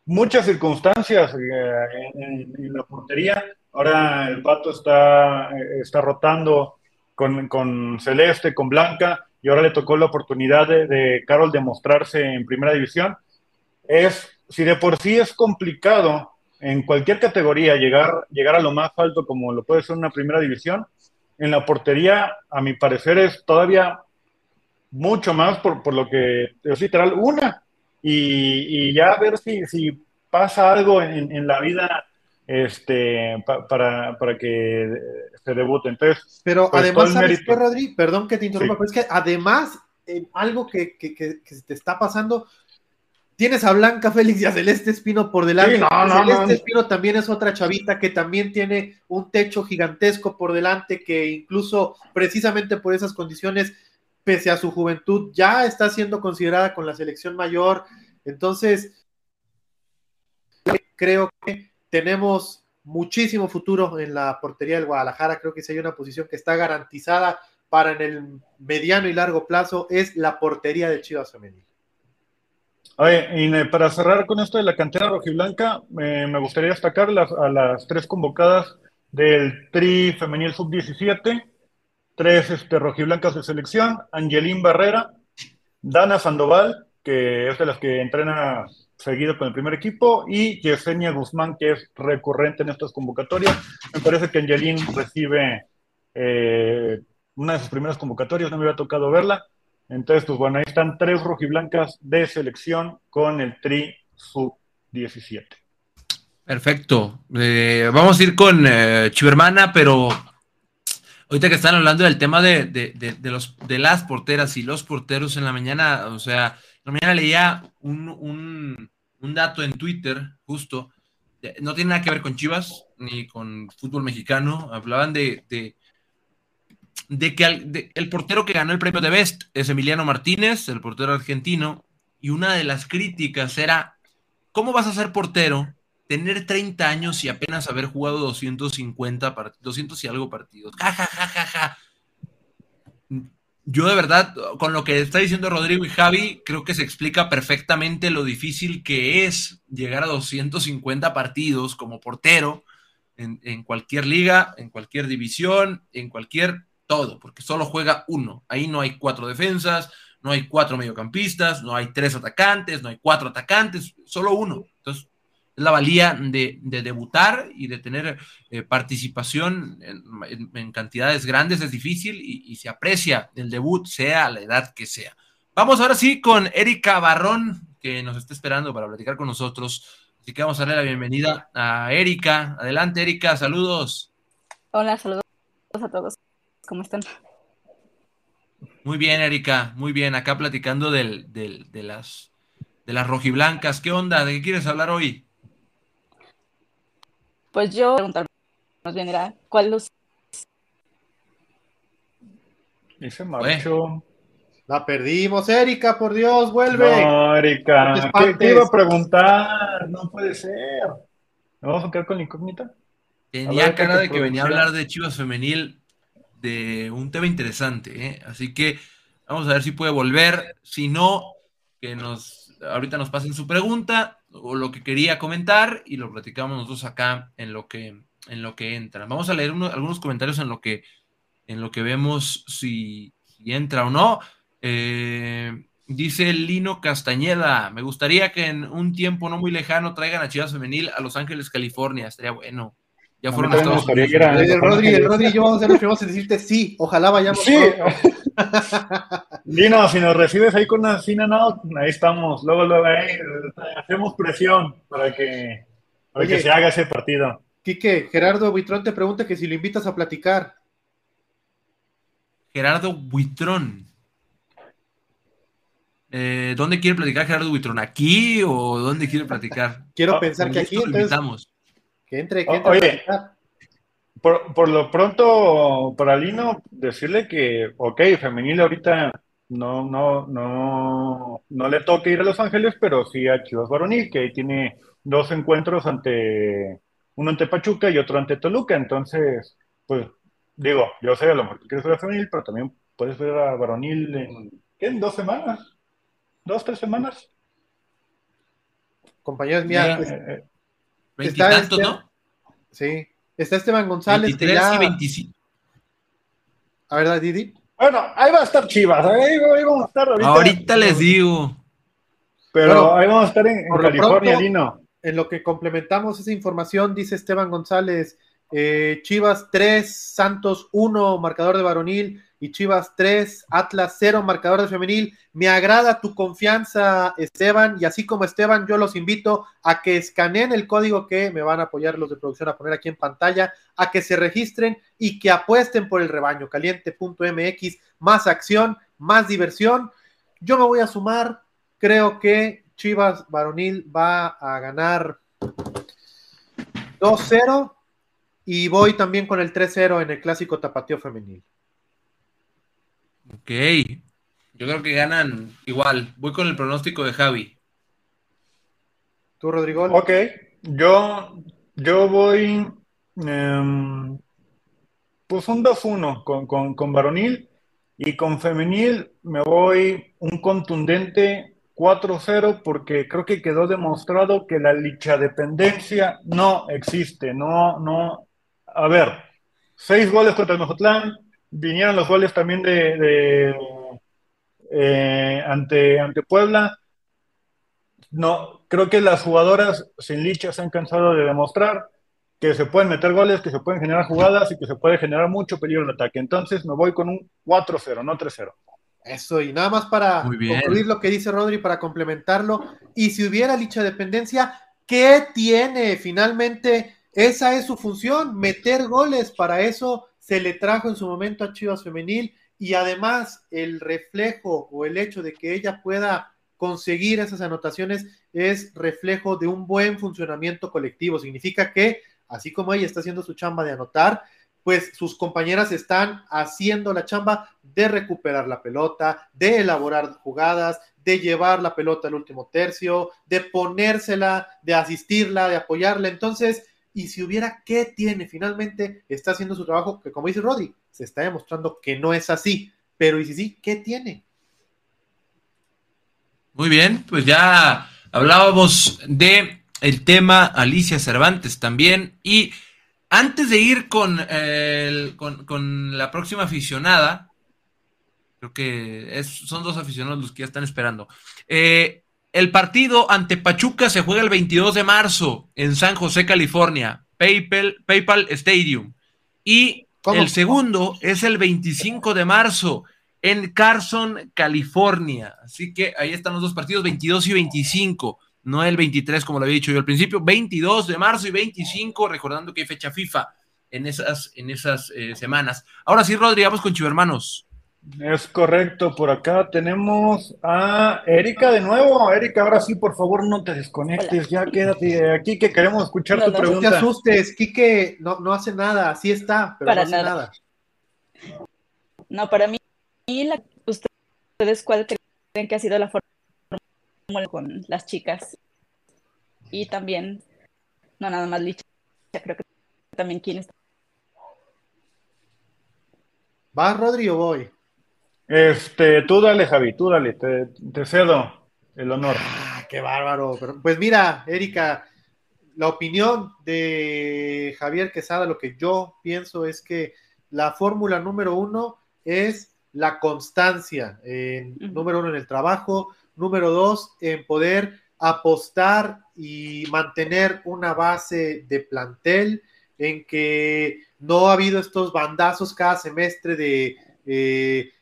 muchas circunstancias eh, en, la portería. Ahora el Pato está, está rotando con, con Celeste, con Blanca y ahora le tocó la oportunidad de, Carol de mostrarse en primera división. Es, si de por sí es complicado en cualquier categoría llegar, llegar a lo más alto como lo puede ser una primera división, en la portería, a mi parecer, es todavía mucho más por, por lo que es literal una. Y, y ya a ver si, si pasa algo en, en la vida este, para, para que se debute. Entonces, pero pues, además, ¿sabes qué, Rodri? Perdón que te interrumpa, pero es que además, algo que, que, que, te está pasando, tienes a Blanca Félix y a Celeste Espino por delante. Celeste Espino también es otra chavita que también tiene un techo gigantesco por delante, que incluso precisamente por esas condiciones, pese a su juventud, ya está siendo considerada con la selección mayor. Entonces, creo que tenemos muchísimo futuro en la portería del Guadalajara. Creo que si hay una posición que está garantizada para en el mediano y largo plazo es la portería de Chivas Femenil. Oye, y para cerrar con esto de la cantera rojiblanca, me gustaría destacar a las tres convocadas del Tri Femenil Sub-17, tres este, rojiblancas de selección, Angelín Barrera, Dana Sandoval, que es de las que entrena seguido con el primer equipo, y Yesenia Guzmán, que es recurrente en estas convocatorias. Me parece que Angelín recibe eh, una de sus primeras convocatorias, no me había tocado verla. Entonces, pues bueno, ahí están tres rojiblancas de selección con el Tri Sub-17. Perfecto. Eh, vamos a ir con eh, Chivermana, pero ahorita que están hablando del tema de, de, los, de las porteras y los porteros en la mañana, o sea, mañana leía un, dato en Twitter, justo, no tiene nada que ver con Chivas ni con fútbol mexicano, hablaban de, de, que el portero que ganó el premio de Best es Emiliano Martínez, el portero argentino, y una de las críticas era, ¿cómo vas a ser portero tener 30 años y apenas haber jugado 250 partidos, 200 y algo partidos. Ja, ja, ja, ja, ja. Yo de verdad, con lo que está diciendo Rodrigo y Javi, creo que se explica perfectamente lo difícil que es llegar a 250 partidos como portero en cualquier liga, en cualquier división, en cualquier todo, porque solo juega uno. Ahí no hay cuatro defensas, no hay cuatro mediocampistas, no hay tres atacantes, no hay cuatro atacantes, solo uno. Entonces, es la valía de, debutar y de tener eh, participación en, cantidades grandes, es difícil y, se aprecia el debut, sea la edad que sea. Vamos ahora sí con Erika Barrón, que nos está esperando para platicar con nosotros. Así que vamos a darle la bienvenida a Erika. Adelante, Erika, saludos. Hola, saludos a todos. ¿Cómo están? Muy bien, Erika, muy bien. Acá platicando de, las, de las rojiblancas. ¿Qué onda? ¿De qué quieres hablar hoy? Pues yo preguntar más bien era cuál los y se marchó. La perdimos, Erika, por Dios, vuelve. No, Erika, ¿qué, iba a preguntar? No puede ser. ¿Me vamos a quedar con la incógnita? Tenía cara de que venía a hablar de Chivas Femenil de un tema interesante, ¿eh? así que vamos a ver si puede volver. Si no, que nos ahorita nos pasen su pregunta o lo que quería comentar y lo platicamos nosotros acá en lo que, en lo que entra. Vamos a leer algunos comentarios en lo que, en lo que vemos si, entra o no. Eh, dice Lino Castañeda, me gustaría que en un tiempo no muy lejano traigan a Chivas Femenil a Los Ángeles, California. Estaría bueno. Ya fueron a Estados Unidos. El Rodri, el Rodri, yo vamos a ser los primeros en decirte sí, ojalá vayamos. Sí. <laughs> Dino, si nos recibes ahí con una fina no, ahí estamos. Luego, luego ahí hacemos presión para que, para que se haga ese partido. Quique, Gerardo Buitrón te pregunta que si lo invitas a platicar. Gerardo Buitrón. Eh, ¿Dónde quiere platicar Gerardo Buitrón? ¿Aquí o dónde quiere platicar? Quiero ah, pensar que aquí. Lo invitamos. Que entre, que entre. Oye, por, por, lo pronto, para Lino, decirle que, ok, femenil ahorita no, no, no, no le toca ir a Los Ángeles, pero sí a Chivas Varonil, que ahí tiene dos encuentros ante, uno ante Pachuca y otro ante Toluca. Entonces, pues, digo, yo sé a lo mejor que quieres ver a femenil, pero también puedes ver a Varonil en, ¿qué? ¿En dos semanas? ¿Dos, tres semanas? Compañeros, mía, Veintitantos, ¿no? Sí. Está Esteban González. 23 ya... y 25. A ver, Didi. Bueno, ahí va a estar Chivas. Ahí, vamos a estar ahorita. Ahorita les digo. Pero ahí vamos a estar en, California, Lino. En lo que complementamos esa información, dice Esteban González, eh, Chivas 3, Santos 1, marcador de varonil, y Chivas 3, Atlas 0, marcador de femenil. Me agrada tu confianza, Esteban, y así como Esteban, yo los invito a que escaneen el código que me van a apoyar los de producción a poner aquí en pantalla, a que se registren y que apuesten por el rebaño caliente.mx, más acción, más diversión. Yo me voy a sumar, creo que Chivas varonil va a ganar 2-0 y voy también con el 3-0 en el clásico tapateo femenil. Ok. Yo creo que ganan igual. Voy con el pronóstico de Javi. ¿Tú, Rodrigo? Ok. Yo, yo voy. Em, pues un 2-1 con, con, con varonil. Y con femenil me voy un contundente 4-0 porque creo que quedó demostrado que la lichadependencia no existe. No, no. A ver, seis goles contra el Mejotlán, vinieron los goles también de, eh, ante, ante Puebla. No, creo que las jugadoras sin licha se han cansado de demostrar que se pueden meter goles, que se pueden generar jugadas y que se puede generar mucho peligro en ataque. Entonces me voy con un 4-0, no 3-0. Eso, y nada más para concluir lo que dice Rodri, para complementarlo. Y si hubiera licha dependencia, ¿qué tiene? Finalmente, esa es su función, meter goles. Para eso se le trajo en su momento a Chivas Femenil y además el reflejo o el hecho de que ella pueda conseguir esas anotaciones es reflejo de un buen funcionamiento colectivo. Significa que, así como ella está haciendo su chamba de anotar, pues sus compañeras están haciendo la chamba de recuperar la pelota, de elaborar jugadas, de llevar la pelota al último tercio, de ponérsela, de asistirla, de apoyarla. Entonces, y si hubiera, ¿qué tiene? Finalmente está haciendo su trabajo, que como dice Rodri, se está demostrando que no es así. Pero, y si sí, ¿qué tiene? Muy bien, pues ya hablábamos de el tema Alicia Cervantes también. Y antes de ir con, el, con, con la próxima aficionada, creo que es, son dos aficionados los que ya están esperando. Eh, el partido ante Pachuca se juega el 22 de marzo en San José, California, PayPal, PayPal Stadium. Y ¿Cómo? el segundo es el 25 de marzo en Carson, California. Así que ahí están los dos partidos, 22 y 25. No el 23, como lo había dicho yo al principio, 22 de marzo y 25, recordando que hay fecha FIFA en esas, en esas eh, semanas. Ahora sí, Rodri, vamos con Chivermanos. Es correcto, por acá tenemos a Erika de nuevo. Erika, ahora sí, por favor, no te desconectes, ya quédate aquí que queremos escuchar No, tu no. No te pregunta. asustes, Quique no, no hace nada, sí está, pero Para no hace nada. nada. No, para mí, la- ¿ustedes cuál creen que ha sido la fórmula con las chicas? Y también, no nada más Licha, creo que también quién está. ¿Vas, Rodri, o voy? Este, tú dale, Javi, tú dale, te, te cedo el honor. Ah, qué bárbaro. Pero, pues mira, Erika, la opinión de Javier Quesada, lo que yo pienso es que la fórmula número uno es la constancia. En. Número uno en el trabajo, número dos en poder apostar y mantener una base de plantel en que no ha habido estos bandazos cada semestre de eh,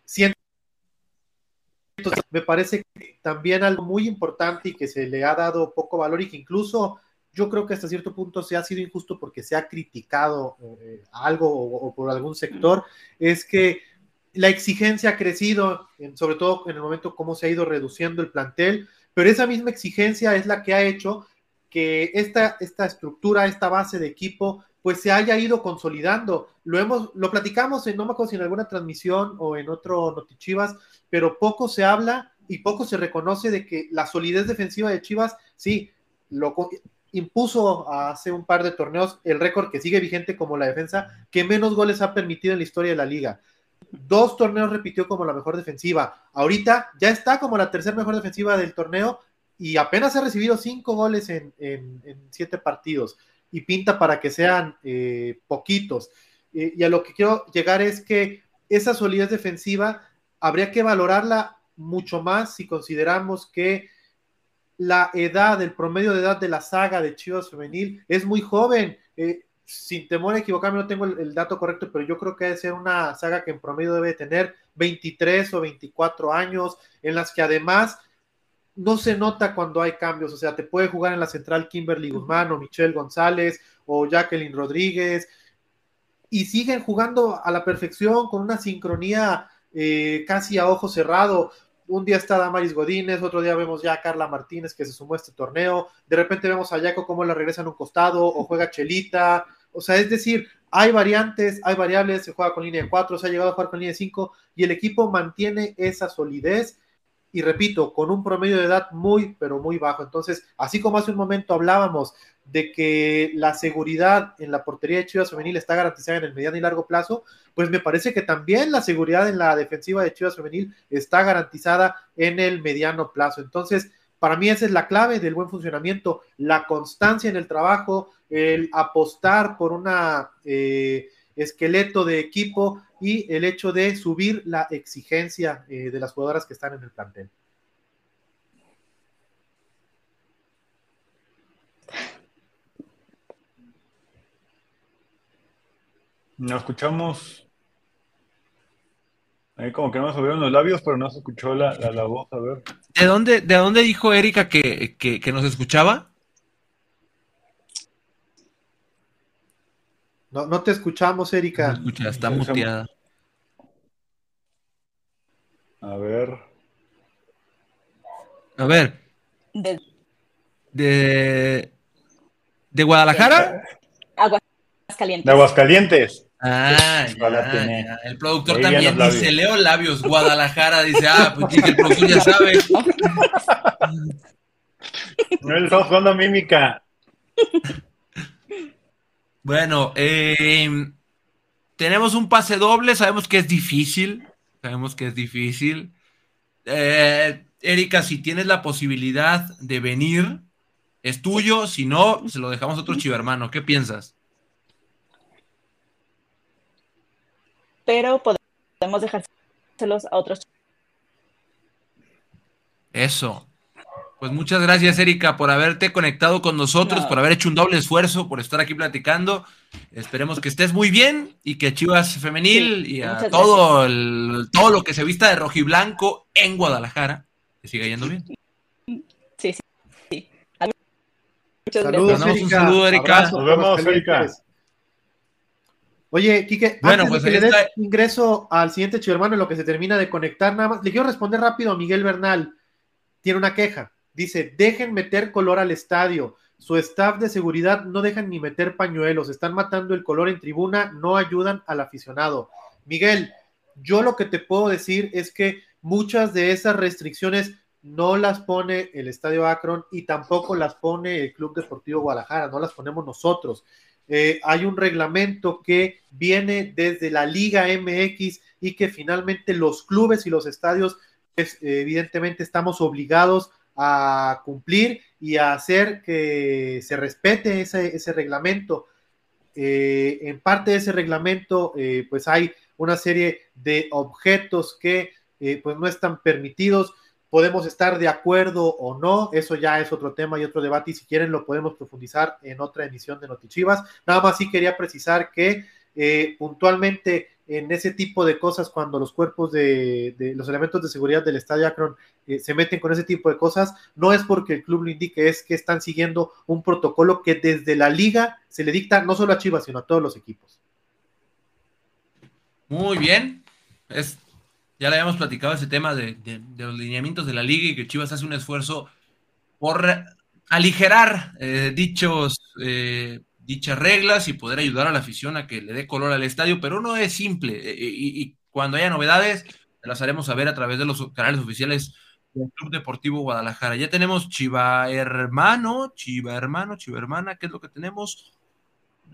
Me parece que también algo muy importante y que se le ha dado poco valor y que incluso yo creo que hasta cierto punto se ha sido injusto porque se ha criticado eh, algo o, por algún sector, es que la exigencia ha crecido, sobre todo en el momento cómo se ha ido reduciendo el plantel, pero esa misma exigencia es la que ha hecho que esta, esta estructura, esta base de equipo, pues se haya ido consolidando. Lo hemos, lo platicamos en, no me acuerdo si en alguna transmisión o en otro Notichivas, pero poco se habla y poco se reconoce de que la solidez defensiva de Chivas, sí, lo impuso hace un par de torneos el récord que sigue vigente como la defensa que menos goles ha permitido en la historia de la liga. Dos torneos repitió como la mejor defensiva. Ahorita ya está como la tercera mejor defensiva del torneo y apenas ha recibido cinco goles en siete partidos y pinta para que sean eh, poquitos. Eh, y a lo que quiero llegar es que esa solidez defensiva habría que valorarla mucho más si consideramos que la edad, el promedio de edad de la saga de Chivas Femenil es muy joven. Eh, sin temor a equivocarme, no tengo el, el dato correcto, pero yo creo que debe ser una saga que en promedio debe tener 23 o 24 años, en las que además no se nota cuando hay cambios, o sea, te puede jugar en la central Kimberly Guzmán o Michelle González o Jacqueline Rodríguez y siguen jugando a la perfección con una sincronía eh, casi a ojo cerrado. Un día está Damaris Godínez, otro día vemos ya a Carla Martínez que se sumó a este torneo, de repente vemos a Jaco cómo la regresa en un costado o <laughs> juega Chelita, o sea, es decir, hay variantes, hay variables, se juega con línea de 4, se ha llegado a jugar con línea de 5 y el equipo mantiene esa solidez y repito, con un promedio de edad muy, pero muy bajo. Entonces, así como hace un momento hablábamos de que la seguridad en la portería de Chivas Femenil está garantizada en el mediano y largo plazo, pues me parece que también la seguridad en la defensiva de Chivas Femenil está garantizada en el mediano plazo. Entonces, para mí esa es la clave del buen funcionamiento, la constancia en el trabajo, el apostar por una eh, esqueleto de equipo y el hecho de subir la exigencia eh, de las jugadoras que están en el plantel. No escuchamos. Ahí como que no nos abrieron los labios, pero no se escuchó la, la, la voz. A ver. ¿De dónde, de dónde dijo Erika que, que, que nos escuchaba? No, no te escuchamos, No Erika. escucha, está muteada. A ver. A ver, De de, de Guadalajara. Aguascalientes. De Aguascalientes. Ah, Ya ya. El productor también dice, labios. Leo Labios, Guadalajara, dice, ah, pues sí, que el productor ya sabe. <laughs> No le estamos jugando mímica. <laughs> Bueno, eh, tenemos un pase doble, sabemos que es difícil, sabemos que es difícil. Eh, Erika, si tienes la posibilidad de venir, es tuyo, si no, se lo dejamos a otro chivermano. ¿Qué piensas? Pero podemos dejárselos a otros. Eso. Pues muchas gracias, Erika, por haberte conectado con nosotros, No. por haber hecho un doble esfuerzo, por estar aquí platicando. Esperemos que estés muy bien y que Chivas Femenil Sí, y a todo, el, todo lo que se vista de rojiblanco en Guadalajara, que siga yendo bien. Sí, sí, sí. Muchas Saludos, gracias. Mandamos un Erika. saludo, Erika. Nos vemos, Aguascalientes. Oye, Quique, Bueno, antes pues de que ahí le des está. ingreso al siguiente chivermano en lo que se termina de conectar, nada más, le quiero responder rápido a Miguel Bernal. Tiene una queja. Dice, dejen meter color al estadio. Su staff de seguridad no dejan ni meter pañuelos. Están matando el color en tribuna, no ayudan al aficionado. Miguel, yo lo que te puedo decir es que muchas de esas restricciones no las pone el Estadio Akron y tampoco las pone el Club Deportivo Guadalajara, no las ponemos nosotros. Eh, hay un reglamento que viene desde la Liga MX y que finalmente los clubes y los estadios, pues, evidentemente estamos obligados a cumplir y a hacer que se respete ese, ese reglamento. Eh, en parte de ese reglamento, eh, pues hay una serie de objetos que eh, pues no están permitidos. Podemos estar de acuerdo o no, eso ya es otro tema y otro debate y si quieren lo podemos profundizar en otra emisión de Notichivas. Nada más sí quería precisar que puntualmente en ese tipo de cosas, cuando los cuerpos de, los elementos de seguridad del Estadio Akron eh, se meten con ese tipo de cosas, no es porque el club lo indique, es que están siguiendo un protocolo que desde la liga se le dicta no solo a Chivas, sino a todos los equipos. Muy bien. Es, ya le habíamos platicado ese tema de, de- de los lineamientos de la liga y que Chivas hace un esfuerzo por aligerar eh, dichos, eh, dichas reglas y poder ayudar a la afición a que le dé color al estadio, pero no es simple. eh, y, y cuando haya novedades, las haremos saber a través de los canales oficiales del Club Deportivo Guadalajara. Ya tenemos Chiva Hermano, Chiva Hermano, Chiva Hermana, ¿qué es lo que tenemos?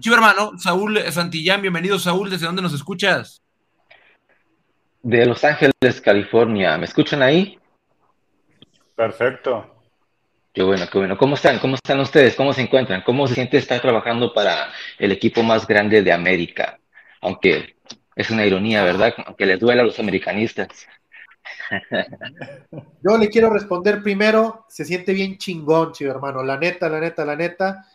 Chiva Hermano, Saúl Santillán, bienvenido Saúl, ¿desde dónde nos escuchas? de Los Ángeles, California. ¿Me escuchan ahí? Perfecto. Qué bueno, qué bueno. ¿Cómo están? ¿Cómo están ustedes? ¿Cómo se encuentran? ¿Cómo se siente estar trabajando para el equipo más grande de América? Aunque es una ironía, ¿verdad? Aunque les duela a los americanistas. Yo le quiero responder primero, se siente bien chingón, chivo hermano, la neta, la neta, la neta.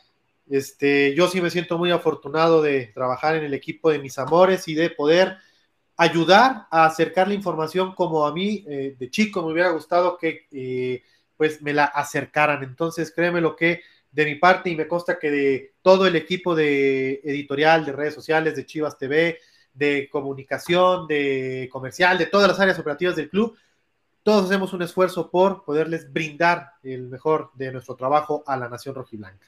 Este, yo sí me siento muy afortunado de trabajar en el equipo de mis amores y de poder ayudar a acercar la información como a mí eh, de chico me hubiera gustado que eh, pues me la acercaran. Entonces, créeme lo que de mi parte y me consta que de todo el equipo de editorial, de redes sociales, de Chivas TV, de comunicación, de comercial, de todas las áreas operativas del club, todos hacemos un esfuerzo por poderles brindar el mejor de nuestro trabajo a la nación rojiblanca.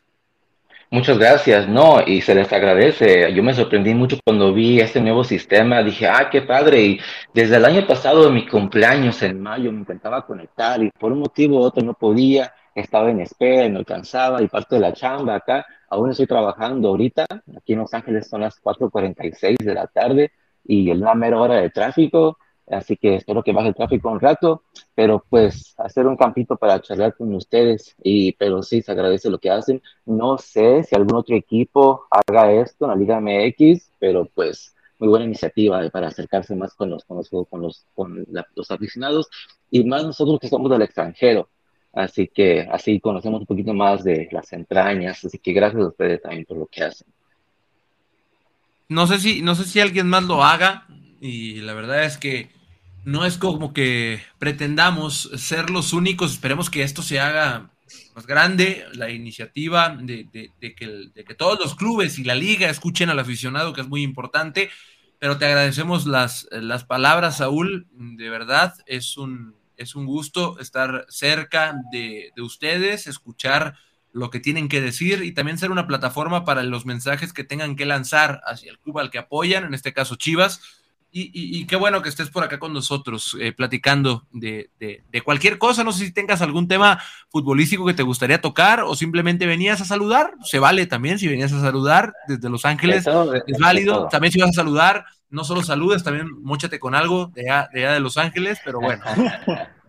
Muchas gracias, no, y se les agradece. Yo me sorprendí mucho cuando vi este nuevo sistema. Dije, ah, qué padre. Y desde el año pasado, de mi cumpleaños en mayo, me intentaba conectar y por un motivo u otro no podía. Estaba en espera no alcanzaba. Y parte de la chamba acá, aún estoy trabajando ahorita. Aquí en Los Ángeles son las 4:46 de la tarde y es una mera hora de tráfico. Así que espero que baje el tráfico un rato, pero pues hacer un campito para charlar con ustedes. Y, pero sí, se agradece lo que hacen. No sé si algún otro equipo haga esto en la Liga MX, pero pues muy buena iniciativa para acercarse más con los, con los, con los, con los aficionados y más nosotros que somos del extranjero. Así que así conocemos un poquito más de las entrañas. Así que gracias a ustedes también por lo que hacen. No sé si, no sé si alguien más lo haga, y la verdad es que no es como que pretendamos ser los únicos. Esperemos que esto se haga más grande, la iniciativa de, de- de que, que todos los clubes y la liga escuchen al aficionado, que es muy importante. Pero te agradecemos las, las palabras, Saúl. De verdad, es un, es un gusto estar cerca de ustedes, escuchar lo que tienen que decir y también ser una plataforma para los mensajes que tengan que lanzar hacia el club al que apoyan, en este caso Chivas. Y, qué bueno que estés por acá con nosotros, eh, platicando de, cualquier cosa. No sé si tengas algún tema futbolístico que te gustaría tocar o simplemente venías a saludar. Se vale también si venías a saludar desde Los Ángeles. es válido. También si vas a saludar, no solo saludes, también mochate con algo de allá de, de Los Ángeles, pero bueno. <laughs>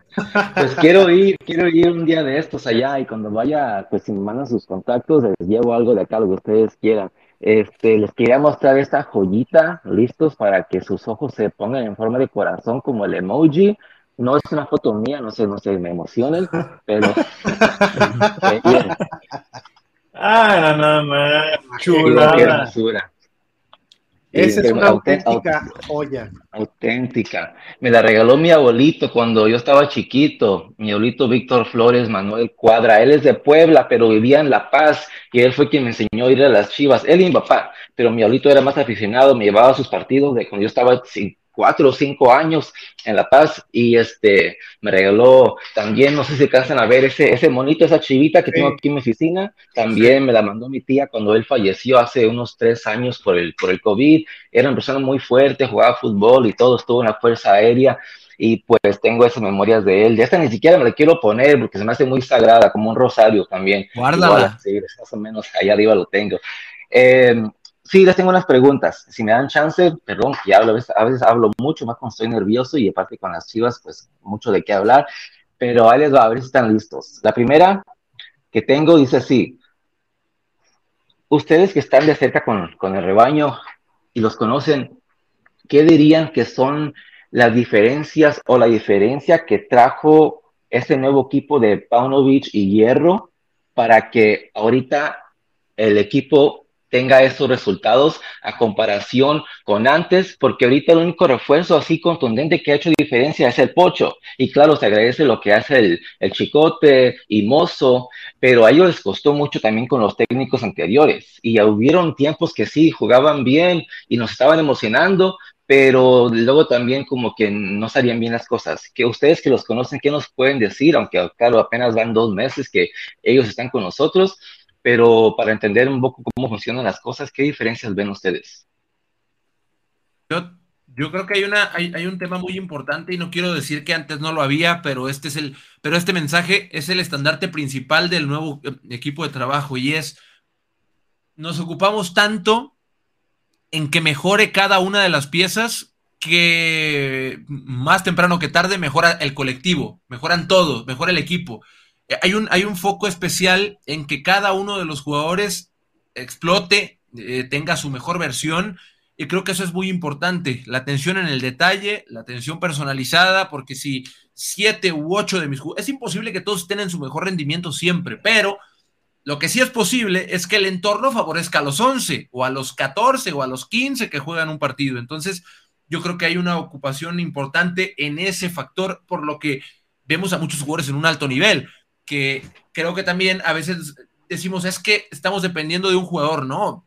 Pues quiero ir, quiero ir un día de estos allá y cuando vaya, pues si me mandan sus contactos, les llevo algo de acá, lo que ustedes quieran. Este, les quería mostrar esta joyita, listos para que sus ojos se pongan en forma de corazón como el emoji. No es una foto mía, no sé, no sé, me emocionen, pero... <laughs> <laughs> ah, no, no, chulada. Esa es una auténtica joya. Auténtica. Me la regaló mi abuelito cuando yo estaba chiquito. Mi abuelito Víctor Flores Manuel Cuadra. Él es de Puebla, pero vivía en La Paz y él fue quien me enseñó a ir a las chivas. Él y mi papá. Pero mi abuelito era más aficionado, me llevaba a sus partidos de cuando yo estaba cuatro o cinco años en La Paz y este me regaló también, no sé si alcanzan a ver ese, ese monito, esa chivita que tengo aquí en mi oficina, también me la mandó mi tía cuando él falleció hace unos tres años por el, por el COVID, era una persona muy fuerte, jugaba fútbol y todo, estuvo en la Fuerza Aérea y pues tengo esas memorias de él, ya esta ni siquiera me la quiero poner porque se me hace muy sagrada, como un rosario también. Guárdala. sí, más o menos allá arriba lo tengo. Eh, Sí, les tengo unas preguntas. Si me dan chance, perdón, que hablo, a veces, hablo mucho más cuando estoy nervioso y aparte con las chivas, pues mucho de qué hablar, pero ahí les va a ver si están listos. La primera que tengo dice así, ustedes que están de cerca con, con el rebaño y los conocen, ¿qué dirían que son las diferencias o la diferencia que trajo este nuevo equipo de Paunovic y Hierro para que ahorita el equipo tenga esos resultados a comparación con antes, porque ahorita el único refuerzo así contundente que ha hecho diferencia es el Pocho. Y claro, se agradece lo que hace el, el Chicote y Mozo, pero a ellos les costó mucho también con los técnicos anteriores. Y hubieron tiempos que sí, jugaban bien y nos estaban emocionando, pero luego también como que no salían bien las cosas. Que ustedes que los conocen, ¿qué nos pueden decir? Aunque claro, apenas van dos meses que ellos están con nosotros pero para entender un poco cómo funcionan las cosas, ¿qué diferencias ven ustedes? Yo, creo que hay, una, hay, hay, un tema muy importante y no quiero decir que antes no lo había, pero este, es el, pero este mensaje es el estandarte principal del nuevo eh, equipo de trabajo y es, nos ocupamos tanto en que mejore cada una de las piezas que más temprano que tarde mejora el colectivo, mejoran todos, mejora el equipo hay un, hay un foco especial en que cada uno de los jugadores explote, eh, tenga su mejor versión. Y creo que eso es muy importante, la atención en el detalle, la atención personalizada, porque si siete u ocho de mis jugadores, es imposible que todos estén en su mejor rendimiento siempre, pero lo que sí es posible es que el entorno favorezca a los 11 o a los 14 o a los 15 que juegan un partido. Entonces, yo creo que hay una ocupación importante en ese factor, por lo que vemos a muchos jugadores en un alto nivel que creo que también a veces decimos es que estamos dependiendo de un jugador, no.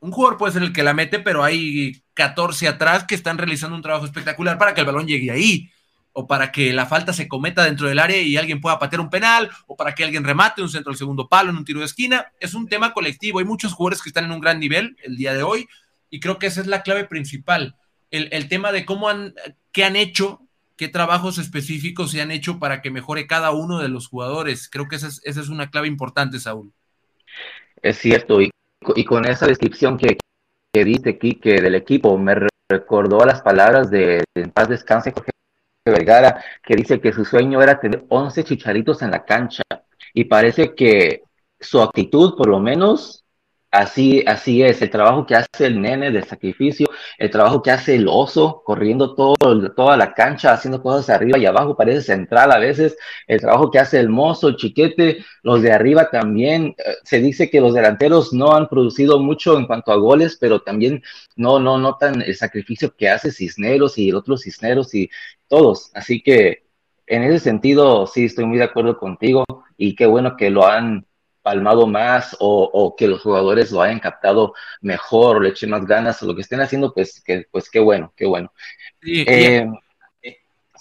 Un jugador puede ser el que la mete, pero hay 14 atrás que están realizando un trabajo espectacular para que el balón llegue ahí, o para que la falta se cometa dentro del área y alguien pueda patear un penal, o para que alguien remate un centro al segundo palo en un tiro de esquina. Es un tema colectivo. Hay muchos jugadores que están en un gran nivel el día de hoy, y creo que esa es la clave principal. El, el tema de cómo han, qué han hecho qué trabajos específicos se han hecho para que mejore cada uno de los jugadores. Creo que esa es, una clave importante, Saúl. Es cierto, y, con esa descripción que, que dice aquí que del equipo me recordó las palabras de En paz descanse Jorge Vergara, que dice que su sueño era tener 11 chicharitos en la cancha. Y parece que su actitud, por lo menos, Así, así es, el trabajo que hace el nene de sacrificio, el trabajo que hace el oso, corriendo todo, toda la cancha, haciendo cosas arriba y abajo, parece central a veces, el trabajo que hace el mozo, el chiquete, los de arriba también, eh, se dice que los delanteros no han producido mucho en cuanto a goles, pero también no, no notan el sacrificio que hace Cisneros y el Cisneros y todos, así que en ese sentido sí estoy muy de acuerdo contigo y qué bueno que lo han palmado más o, que los jugadores lo hayan captado mejor, le echen más ganas o lo que estén haciendo, pues, que, pues qué bueno, qué bueno. Eh,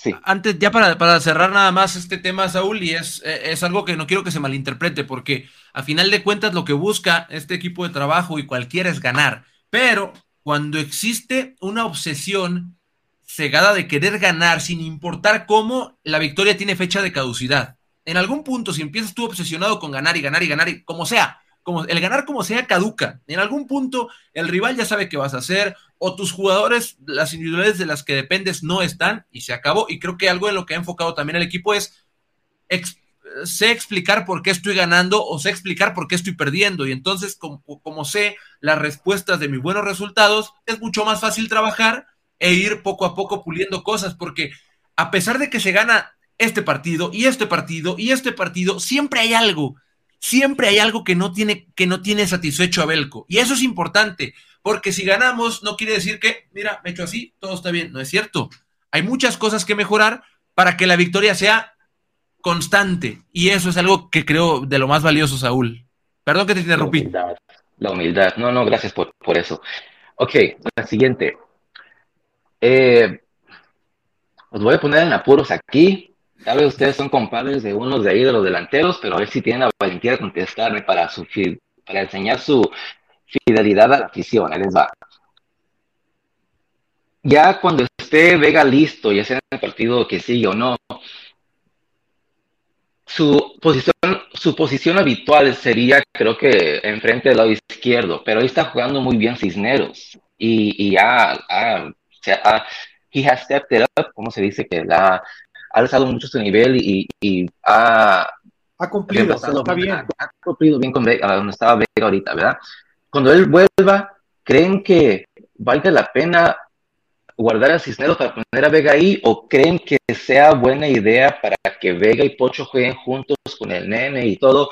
Sí. Antes, ya para, para, cerrar nada más este tema, Saúl, y es, eh, es algo que no quiero que se malinterprete, porque a final de cuentas lo que busca este equipo de trabajo y cualquiera es ganar. Pero cuando existe una obsesión cegada de querer ganar sin importar cómo, la victoria tiene fecha de caducidad. En algún punto, si empiezas tú obsesionado con ganar y ganar y ganar, y como sea, como el ganar como sea caduca. En algún punto el rival ya sabe qué vas a hacer o tus jugadores, las individualidades de las que dependes no están y se acabó. Y creo que algo en lo que ha enfocado también el equipo es sé explicar por qué estoy ganando o sé explicar por qué estoy perdiendo. Y entonces, como, como sé las respuestas de mis buenos resultados, es mucho más fácil trabajar e ir poco a poco puliendo cosas, porque a pesar de que se gana este partido y este partido y este partido, siempre hay algo siempre hay algo que no tiene, que no tiene satisfecho a Belco. Y eso es importante, porque si ganamos, no quiere decir que, mira, me hecho así, todo está bien. No es cierto. Hay muchas cosas que mejorar para que la victoria sea constante. Y eso es algo que creo de lo más valioso, Saúl. Perdón que te interrumpí. La humildad. La humildad. No, no, gracias por, por eso. Ok, la siguiente. Eh, os voy a poner en apuros aquí. Tal vez ustedes son compadres de unos de ahí, de los delanteros, pero a ver si tienen la valentía de contestarme para, su, para enseñar su fidelidad a la afición. Ahí les va. Ya cuando esté Vega listo, ya sea en el partido que sigue o no, su posición, su posición habitual sería, creo que, enfrente del lado izquierdo, pero ahí está jugando muy bien Cisneros y, y ya, ha, he has stepped it up, como se dice, que la ha alzado mucho su nivel y, y ha, ha cumplido, está bien. Ha, cumplido bien con Vega, donde estaba Vega ahorita, ¿verdad? Cuando él vuelva, ¿creen que valga la pena guardar a Cisneros para poner a Vega ahí o creen que sea buena idea para que Vega y Pocho jueguen juntos con el nene y todo,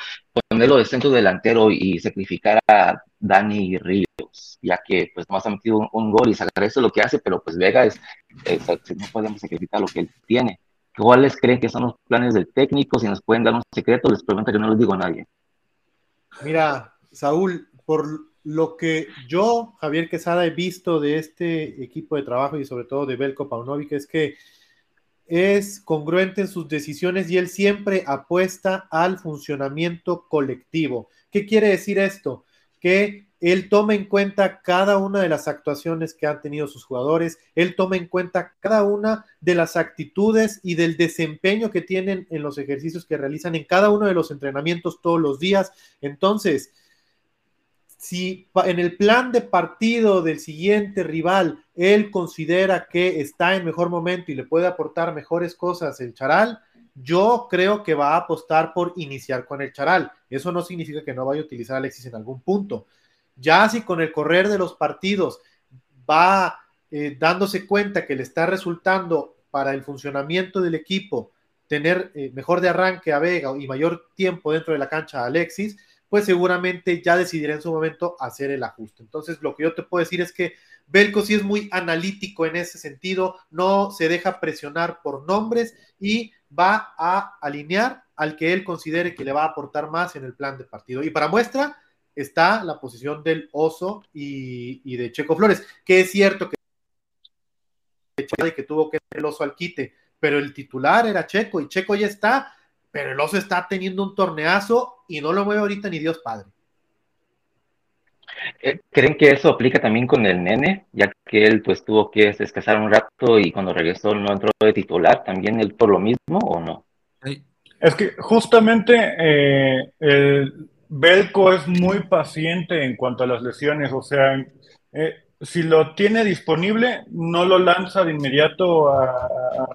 ponerlo de centro delantero y sacrificar a Dani Ríos, ya que pues más ha metido un, gol y se agradece lo que hace, pero pues Vega es, es, no podemos sacrificar lo que él tiene. ¿Cuáles creen que son los planes del técnico? Si nos pueden dar un secreto, les prometo que no les digo a nadie. Mira, Saúl, por lo que yo, Javier Quesada, he visto de este equipo de trabajo y sobre todo de Belko Paunovic es que es congruente en sus decisiones y él siempre apuesta al funcionamiento colectivo. ¿Qué quiere decir esto? Que él toma en cuenta cada una de las actuaciones que han tenido sus jugadores, él toma en cuenta cada una de las actitudes y del desempeño que tienen en los ejercicios que realizan en cada uno de los entrenamientos todos los días. Entonces, si en el plan de partido del siguiente rival él considera que está en mejor momento y le puede aportar mejores cosas el Charal, yo creo que va a apostar por iniciar con el Charal. Eso no significa que no vaya a utilizar a Alexis en algún punto ya si con el correr de los partidos va eh, dándose cuenta que le está resultando para el funcionamiento del equipo tener eh, mejor de arranque a Vega y mayor tiempo dentro de la cancha a Alexis, pues seguramente ya decidirá en su momento hacer el ajuste. Entonces, lo que yo te puedo decir es que Belco sí es muy analítico en ese sentido, no se deja presionar por nombres y va a alinear al que él considere que le va a aportar más en el plan de partido. Y para muestra, está la posición del oso y, de Checo Flores, que es cierto que, que tuvo que el oso al quite, pero el titular era Checo y Checo ya está, pero el oso está teniendo un torneazo y no lo mueve ahorita ni Dios Padre. Eh, ¿Creen que eso aplica también con el nene? Ya que él pues tuvo que descansar un rato y cuando regresó no entró de titular, ¿también él por lo mismo o no? Es que justamente eh, el, Belco es muy paciente en cuanto a las lesiones, o sea, eh, si lo tiene disponible, no lo lanza de inmediato a,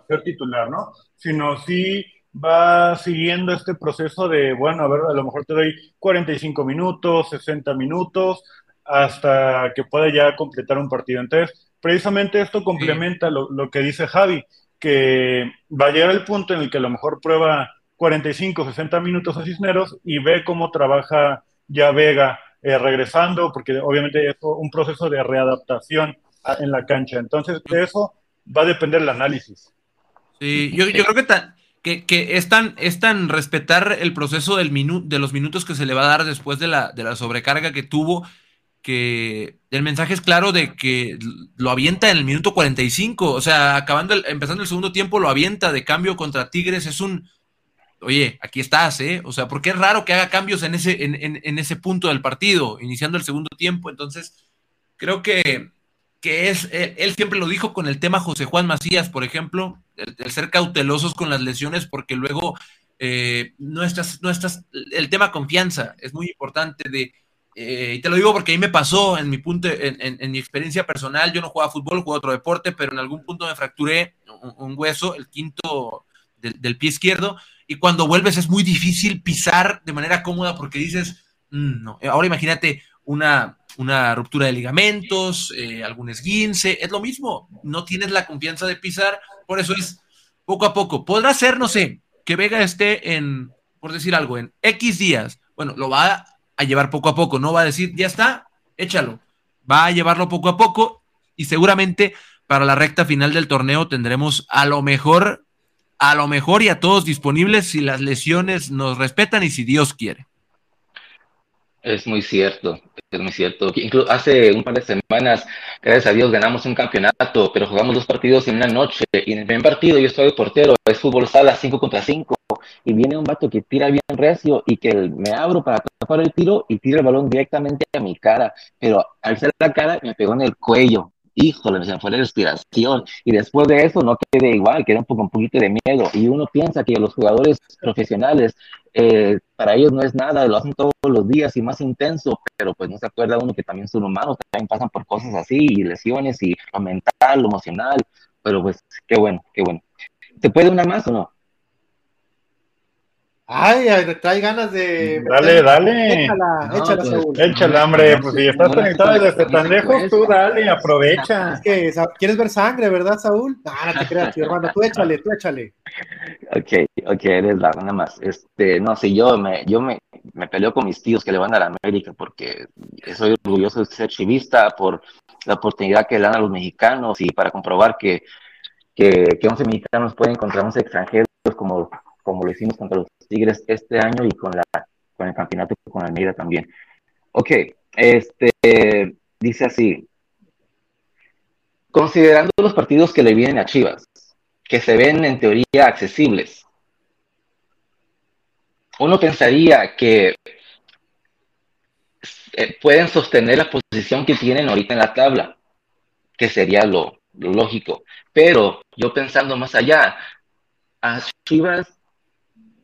ser titular, ¿no? Sino si va siguiendo este proceso de, bueno, a ver, a lo mejor te doy 45 minutos, 60 minutos, hasta que pueda ya completar un partido. Entonces, precisamente esto complementa lo, lo que dice Javi, que va a llegar el punto en el que a lo mejor prueba 45, 60 minutos a Cisneros y ve cómo trabaja ya Vega eh, regresando, porque obviamente es un proceso de readaptación en la cancha. Entonces, de eso va a depender el análisis. Sí, yo, creo que, tan, que, que, es, tan, es tan respetar el proceso del de los minutos que se le va a dar después de la, de la sobrecarga que tuvo, que el mensaje es claro de que lo avienta en el minuto 45, o sea, acabando empezando el segundo tiempo lo avienta de cambio contra Tigres, es un oye, aquí estás, ¿eh? O sea, porque es raro que haga cambios en ese, en, en, ese punto del partido, iniciando el segundo tiempo. Entonces, creo que, que es, él, siempre lo dijo con el tema José Juan Macías, por ejemplo, el, ser cautelosos con las lesiones, porque luego eh, no, estás, no estás, el tema confianza es muy importante de, eh, y te lo digo porque ahí me pasó en mi punto, en, en, mi experiencia personal, yo no jugaba fútbol, jugaba otro deporte, pero en algún punto me fracturé un, hueso, el quinto del, del pie izquierdo, y cuando vuelves es muy difícil pisar de manera cómoda porque dices, mm, no, ahora imagínate una, una ruptura de ligamentos, eh, algún esguince, es lo mismo, no tienes la confianza de pisar, por eso es poco a poco. Podrá ser, no sé, que Vega esté en, por decir algo, en X días, bueno, lo va a llevar poco a poco, no va a decir, ya está, échalo, va a llevarlo poco a poco y seguramente para la recta final del torneo tendremos a lo mejor a lo mejor y a todos disponibles si las lesiones nos respetan y si Dios quiere. Es muy cierto, es muy cierto. Incluso hace un par de semanas, gracias a Dios, ganamos un campeonato, pero jugamos dos partidos en una noche. Y en el primer partido yo estoy portero, es fútbol sala 5 contra 5. Y viene un vato que tira bien recio y que me abro para tapar el tiro y tira el balón directamente a mi cara. Pero al ser la cara me pegó en el cuello híjole, se me fue la respiración. Y después de eso no quedé igual, quedé un, poco, un poquito de miedo. Y uno piensa que los jugadores profesionales, eh, para ellos no es nada, lo hacen todos los días y más intenso, pero pues no se acuerda uno que también son humanos, también pasan por cosas así, y lesiones, y lo mental, lo emocional. Pero pues qué bueno, qué bueno. ¿Se puede una más o no? Ay, trae ganas de. Dale, dale. Échala, échala, pues, Saúl. Échala, hombre. Pues si estás conectado desde tan lejos, tú dale, aprovecha. Es que quieres ver sangre, ¿verdad, Saúl? Ah, no te creas, tío, hermano. Tú échale, tú échale. Ok, ok, eres la nada más. Este, no, si yo me, yo me, me peleo con mis tíos que le van a la América porque soy orgulloso de ser chivista por la oportunidad que le dan a los mexicanos y para comprobar que, que, que 11 mexicanos pueden encontrar 11 extranjeros como como lo hicimos contra los Tigres este año y con, la, con el campeonato con Almeida también. Ok, este, dice así, considerando los partidos que le vienen a Chivas, que se ven en teoría accesibles, uno pensaría que eh, pueden sostener la posición que tienen ahorita en la tabla, que sería lo, lo lógico. Pero yo pensando más allá, a Chivas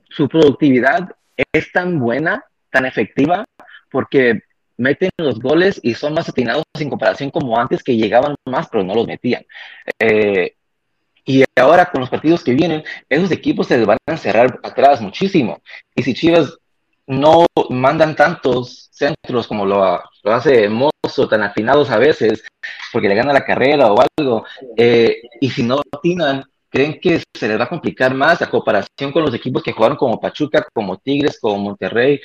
su productividad es tan buena, tan efectiva, porque meten los goles y son más atinados en comparación como antes que llegaban más, pero no los metían. Eh, y ahora con los partidos que vienen, esos equipos se van a encerrar atrás muchísimo. Y si Chivas no mandan tantos centros como lo, lo hace Mozo, tan afinados a veces, porque le gana la carrera o algo, eh, y si no atinan, ¿Creen que se les va a complicar más la comparación con los equipos que jugaron como Pachuca, como Tigres, como Monterrey,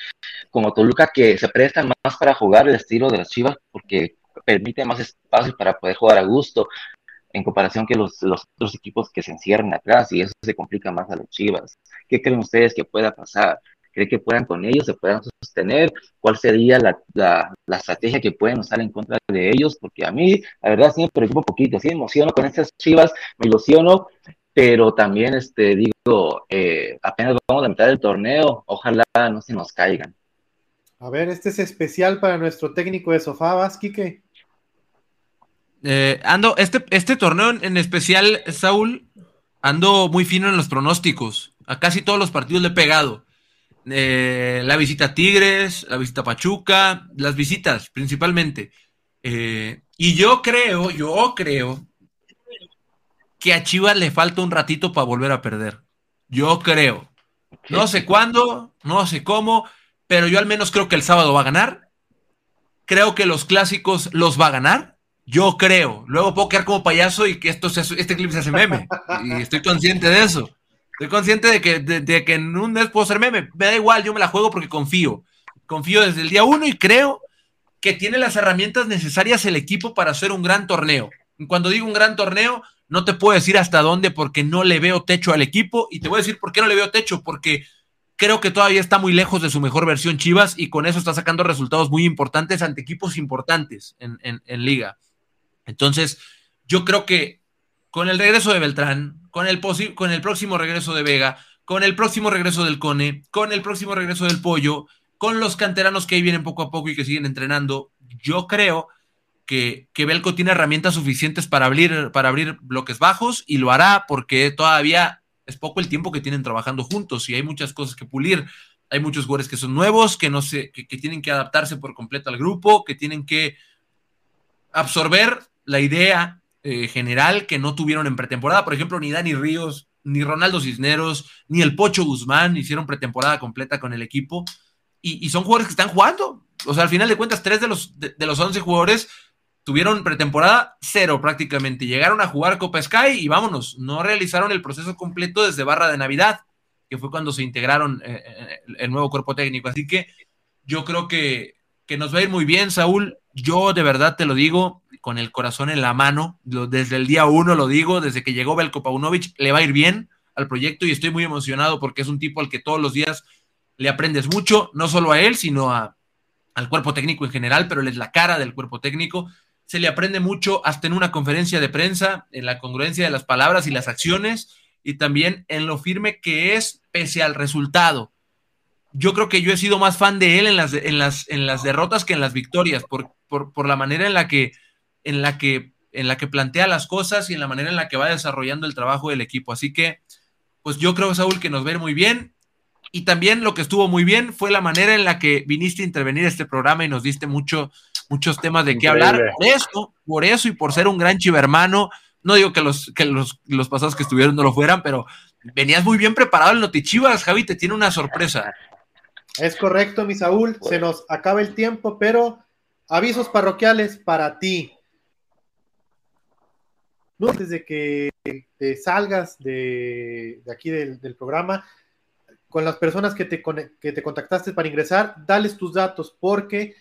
como Toluca, que se prestan más para jugar el estilo de las Chivas porque permite más espacio para poder jugar a gusto en comparación que los, los otros equipos que se encierran atrás y eso se complica más a las Chivas? ¿Qué creen ustedes que pueda pasar? ¿Creen que puedan con ellos, se puedan sostener? ¿Cuál sería la, la, la, estrategia que pueden usar en contra de ellos? Porque a mí, la verdad, sí me preocupa un poquito, sí me emociono con estas chivas, me ilusiono, pero también, este, digo, eh, apenas vamos a mitad del torneo, ojalá no se nos caigan. A ver, este es especial para nuestro técnico de sofá, ¿vas, Quique? Eh, ando, este, este torneo en especial, Saúl, ando muy fino en los pronósticos. A casi todos los partidos le he pegado. Eh, la visita a Tigres, la visita a Pachuca, las visitas principalmente. Eh, y yo creo, yo creo que a Chivas le falta un ratito para volver a perder. Yo creo. No sé cuándo, no sé cómo, pero yo al menos creo que el sábado va a ganar. Creo que los clásicos los va a ganar. Yo creo. Luego puedo quedar como payaso y que esto este clip se hace meme. Y estoy consciente de eso. Estoy consciente de que, de, que en un mes puedo ser meme. Me da igual, yo me la juego porque confío. Confío desde el día uno y creo que tiene las herramientas necesarias el equipo para hacer un gran torneo. Cuando digo un gran torneo, no te puedo decir hasta dónde porque no le veo techo al equipo y te voy a decir por qué no le veo techo, porque creo que todavía está muy lejos de su mejor versión Chivas y con eso está sacando resultados muy importantes ante equipos importantes en, en liga. Entonces, yo creo que con el regreso de Beltrán, con el, con el próximo regreso de Vega, con el próximo regreso del Cone, con el próximo regreso del Pollo, con los canteranos que ahí vienen poco a poco y que siguen entrenando, yo creo que, que Belco tiene herramientas suficientes para abrir, para abrir bloques bajos y lo hará porque todavía es poco el tiempo que tienen trabajando juntos y hay muchas cosas que pulir. Hay muchos jugadores que son nuevos, que no que, que tienen que adaptarse por completo al grupo, que tienen que absorber la idea eh, general que no tuvieron en pretemporada. Por ejemplo, ni Dani Ríos, ni Ronaldo Cisneros, ni el Pocho Guzmán hicieron pretemporada completa con el equipo. Y, son jugadores que están jugando. O sea, al final de cuentas, tres de los, de, los 11 jugadores tuvieron pretemporada cero prácticamente. Llegaron a jugar Copa Sky y vámonos. No realizaron el proceso completo desde Barra de Navidad, que fue cuando se integraron eh, eh, el nuevo cuerpo técnico. Así que yo creo que, que nos va a ir muy bien, Saúl. Yo de verdad te lo digo, con el corazón en la mano. Desde el día uno lo digo, desde que llegó Belko Paunovic, le va a ir bien al proyecto y estoy muy emocionado porque es un tipo al que todos los días le aprendes mucho, no solo a él, sino a, al cuerpo técnico en general, pero él es la cara del cuerpo técnico. Se le aprende mucho hasta en una conferencia de prensa, en la congruencia de las palabras y las acciones, y también en lo firme que es pese al resultado. Yo creo que yo he sido más fan de él en las, en las, en las derrotas que en las victorias, por, por, por la manera en la que en la que en la que plantea las cosas y en la manera en la que va desarrollando el trabajo del equipo. Así que, pues yo creo, Saúl, que nos ve muy bien. Y también lo que estuvo muy bien fue la manera en la que viniste a intervenir este programa y nos diste mucho, muchos temas de qué hablar. Por eso, por eso y por ser un gran chivermano, no digo que los, que los, los pasados que estuvieron no lo fueran, pero venías muy bien preparado el Notichivas, Javi, te tiene una sorpresa. Es correcto, mi Saúl, se nos acaba el tiempo, pero avisos parroquiales para ti antes de que te salgas de, aquí del, programa, con las personas que te, que te contactaste para ingresar, dales tus datos porque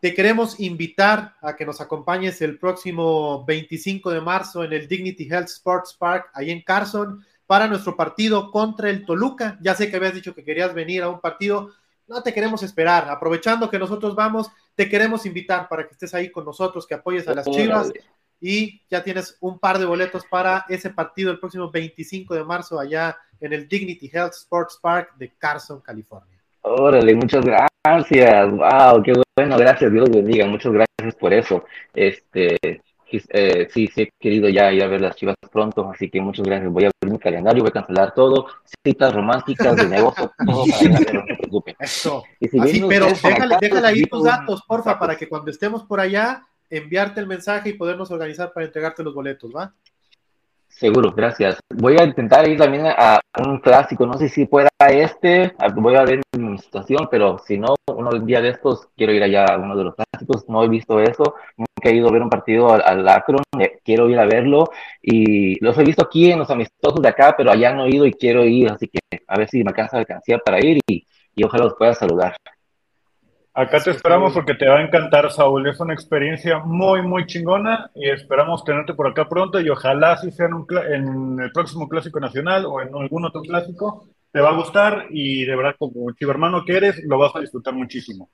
te queremos invitar a que nos acompañes el próximo 25 de marzo en el Dignity Health Sports Park, ahí en Carson, para nuestro partido contra el Toluca. Ya sé que habías dicho que querías venir a un partido, no te queremos esperar. Aprovechando que nosotros vamos, te queremos invitar para que estés ahí con nosotros, que apoyes a las Chivas y ya tienes un par de boletos para ese partido el próximo 25 de marzo allá en el Dignity Health Sports Park de Carson, California. Órale, muchas gracias. Wow, qué bueno, gracias, Dios bendiga. Muchas gracias por eso. Este, eh, sí, sí he querido ya ir a ver las chivas pronto, así que muchas gracias. Voy a ver mi calendario, voy a cancelar todo, citas románticas de negocio, <laughs> todo para no se preocupen. Eso. así, pero déjale, déjale ahí tus datos, porfa, para que cuando estemos por allá enviarte el mensaje y podernos organizar para entregarte los boletos, ¿va? Seguro, gracias. Voy a intentar ir también a un clásico, no sé si pueda este, voy a ver mi situación, pero si no, uno día de estos quiero ir allá a uno de los clásicos, no he visto eso, nunca he ido a ver un partido al, Akron, eh, quiero ir a verlo y los he visto aquí en los amistosos de acá, pero allá no he ido y quiero ir, así que a ver si me alcanza la alcancía para ir y ojalá los pueda saludar. Acá te esperamos porque te va a encantar, Saúl. Es una experiencia muy, muy chingona y esperamos tenerte por acá pronto y ojalá si sea en, el próximo Clásico Nacional o en algún otro clásico. Te va a gustar y de verdad, como chivermano que eres, lo vas a disfrutar muchísimo.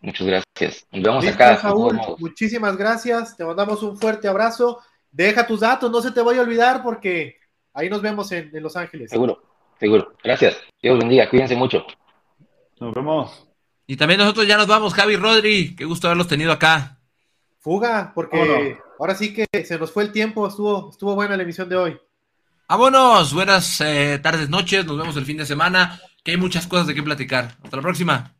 Muchas gracias. Nos vemos acá. Saúl, muchísimas gracias. Te mandamos un fuerte abrazo. Deja tus datos, no se te vaya a olvidar porque ahí nos vemos en, en Los Ángeles. Seguro, seguro. Gracias. Dios bendiga. Cuídense mucho. Nos vemos. Y también nosotros ya nos vamos, Javi Rodri, qué gusto haberlos tenido acá. Fuga, porque ahora sí que se nos fue el tiempo, estuvo, estuvo buena la emisión de hoy. Vámonos, buenas eh, tardes, noches, nos vemos el fin de semana, que hay muchas cosas de qué platicar. Hasta la próxima.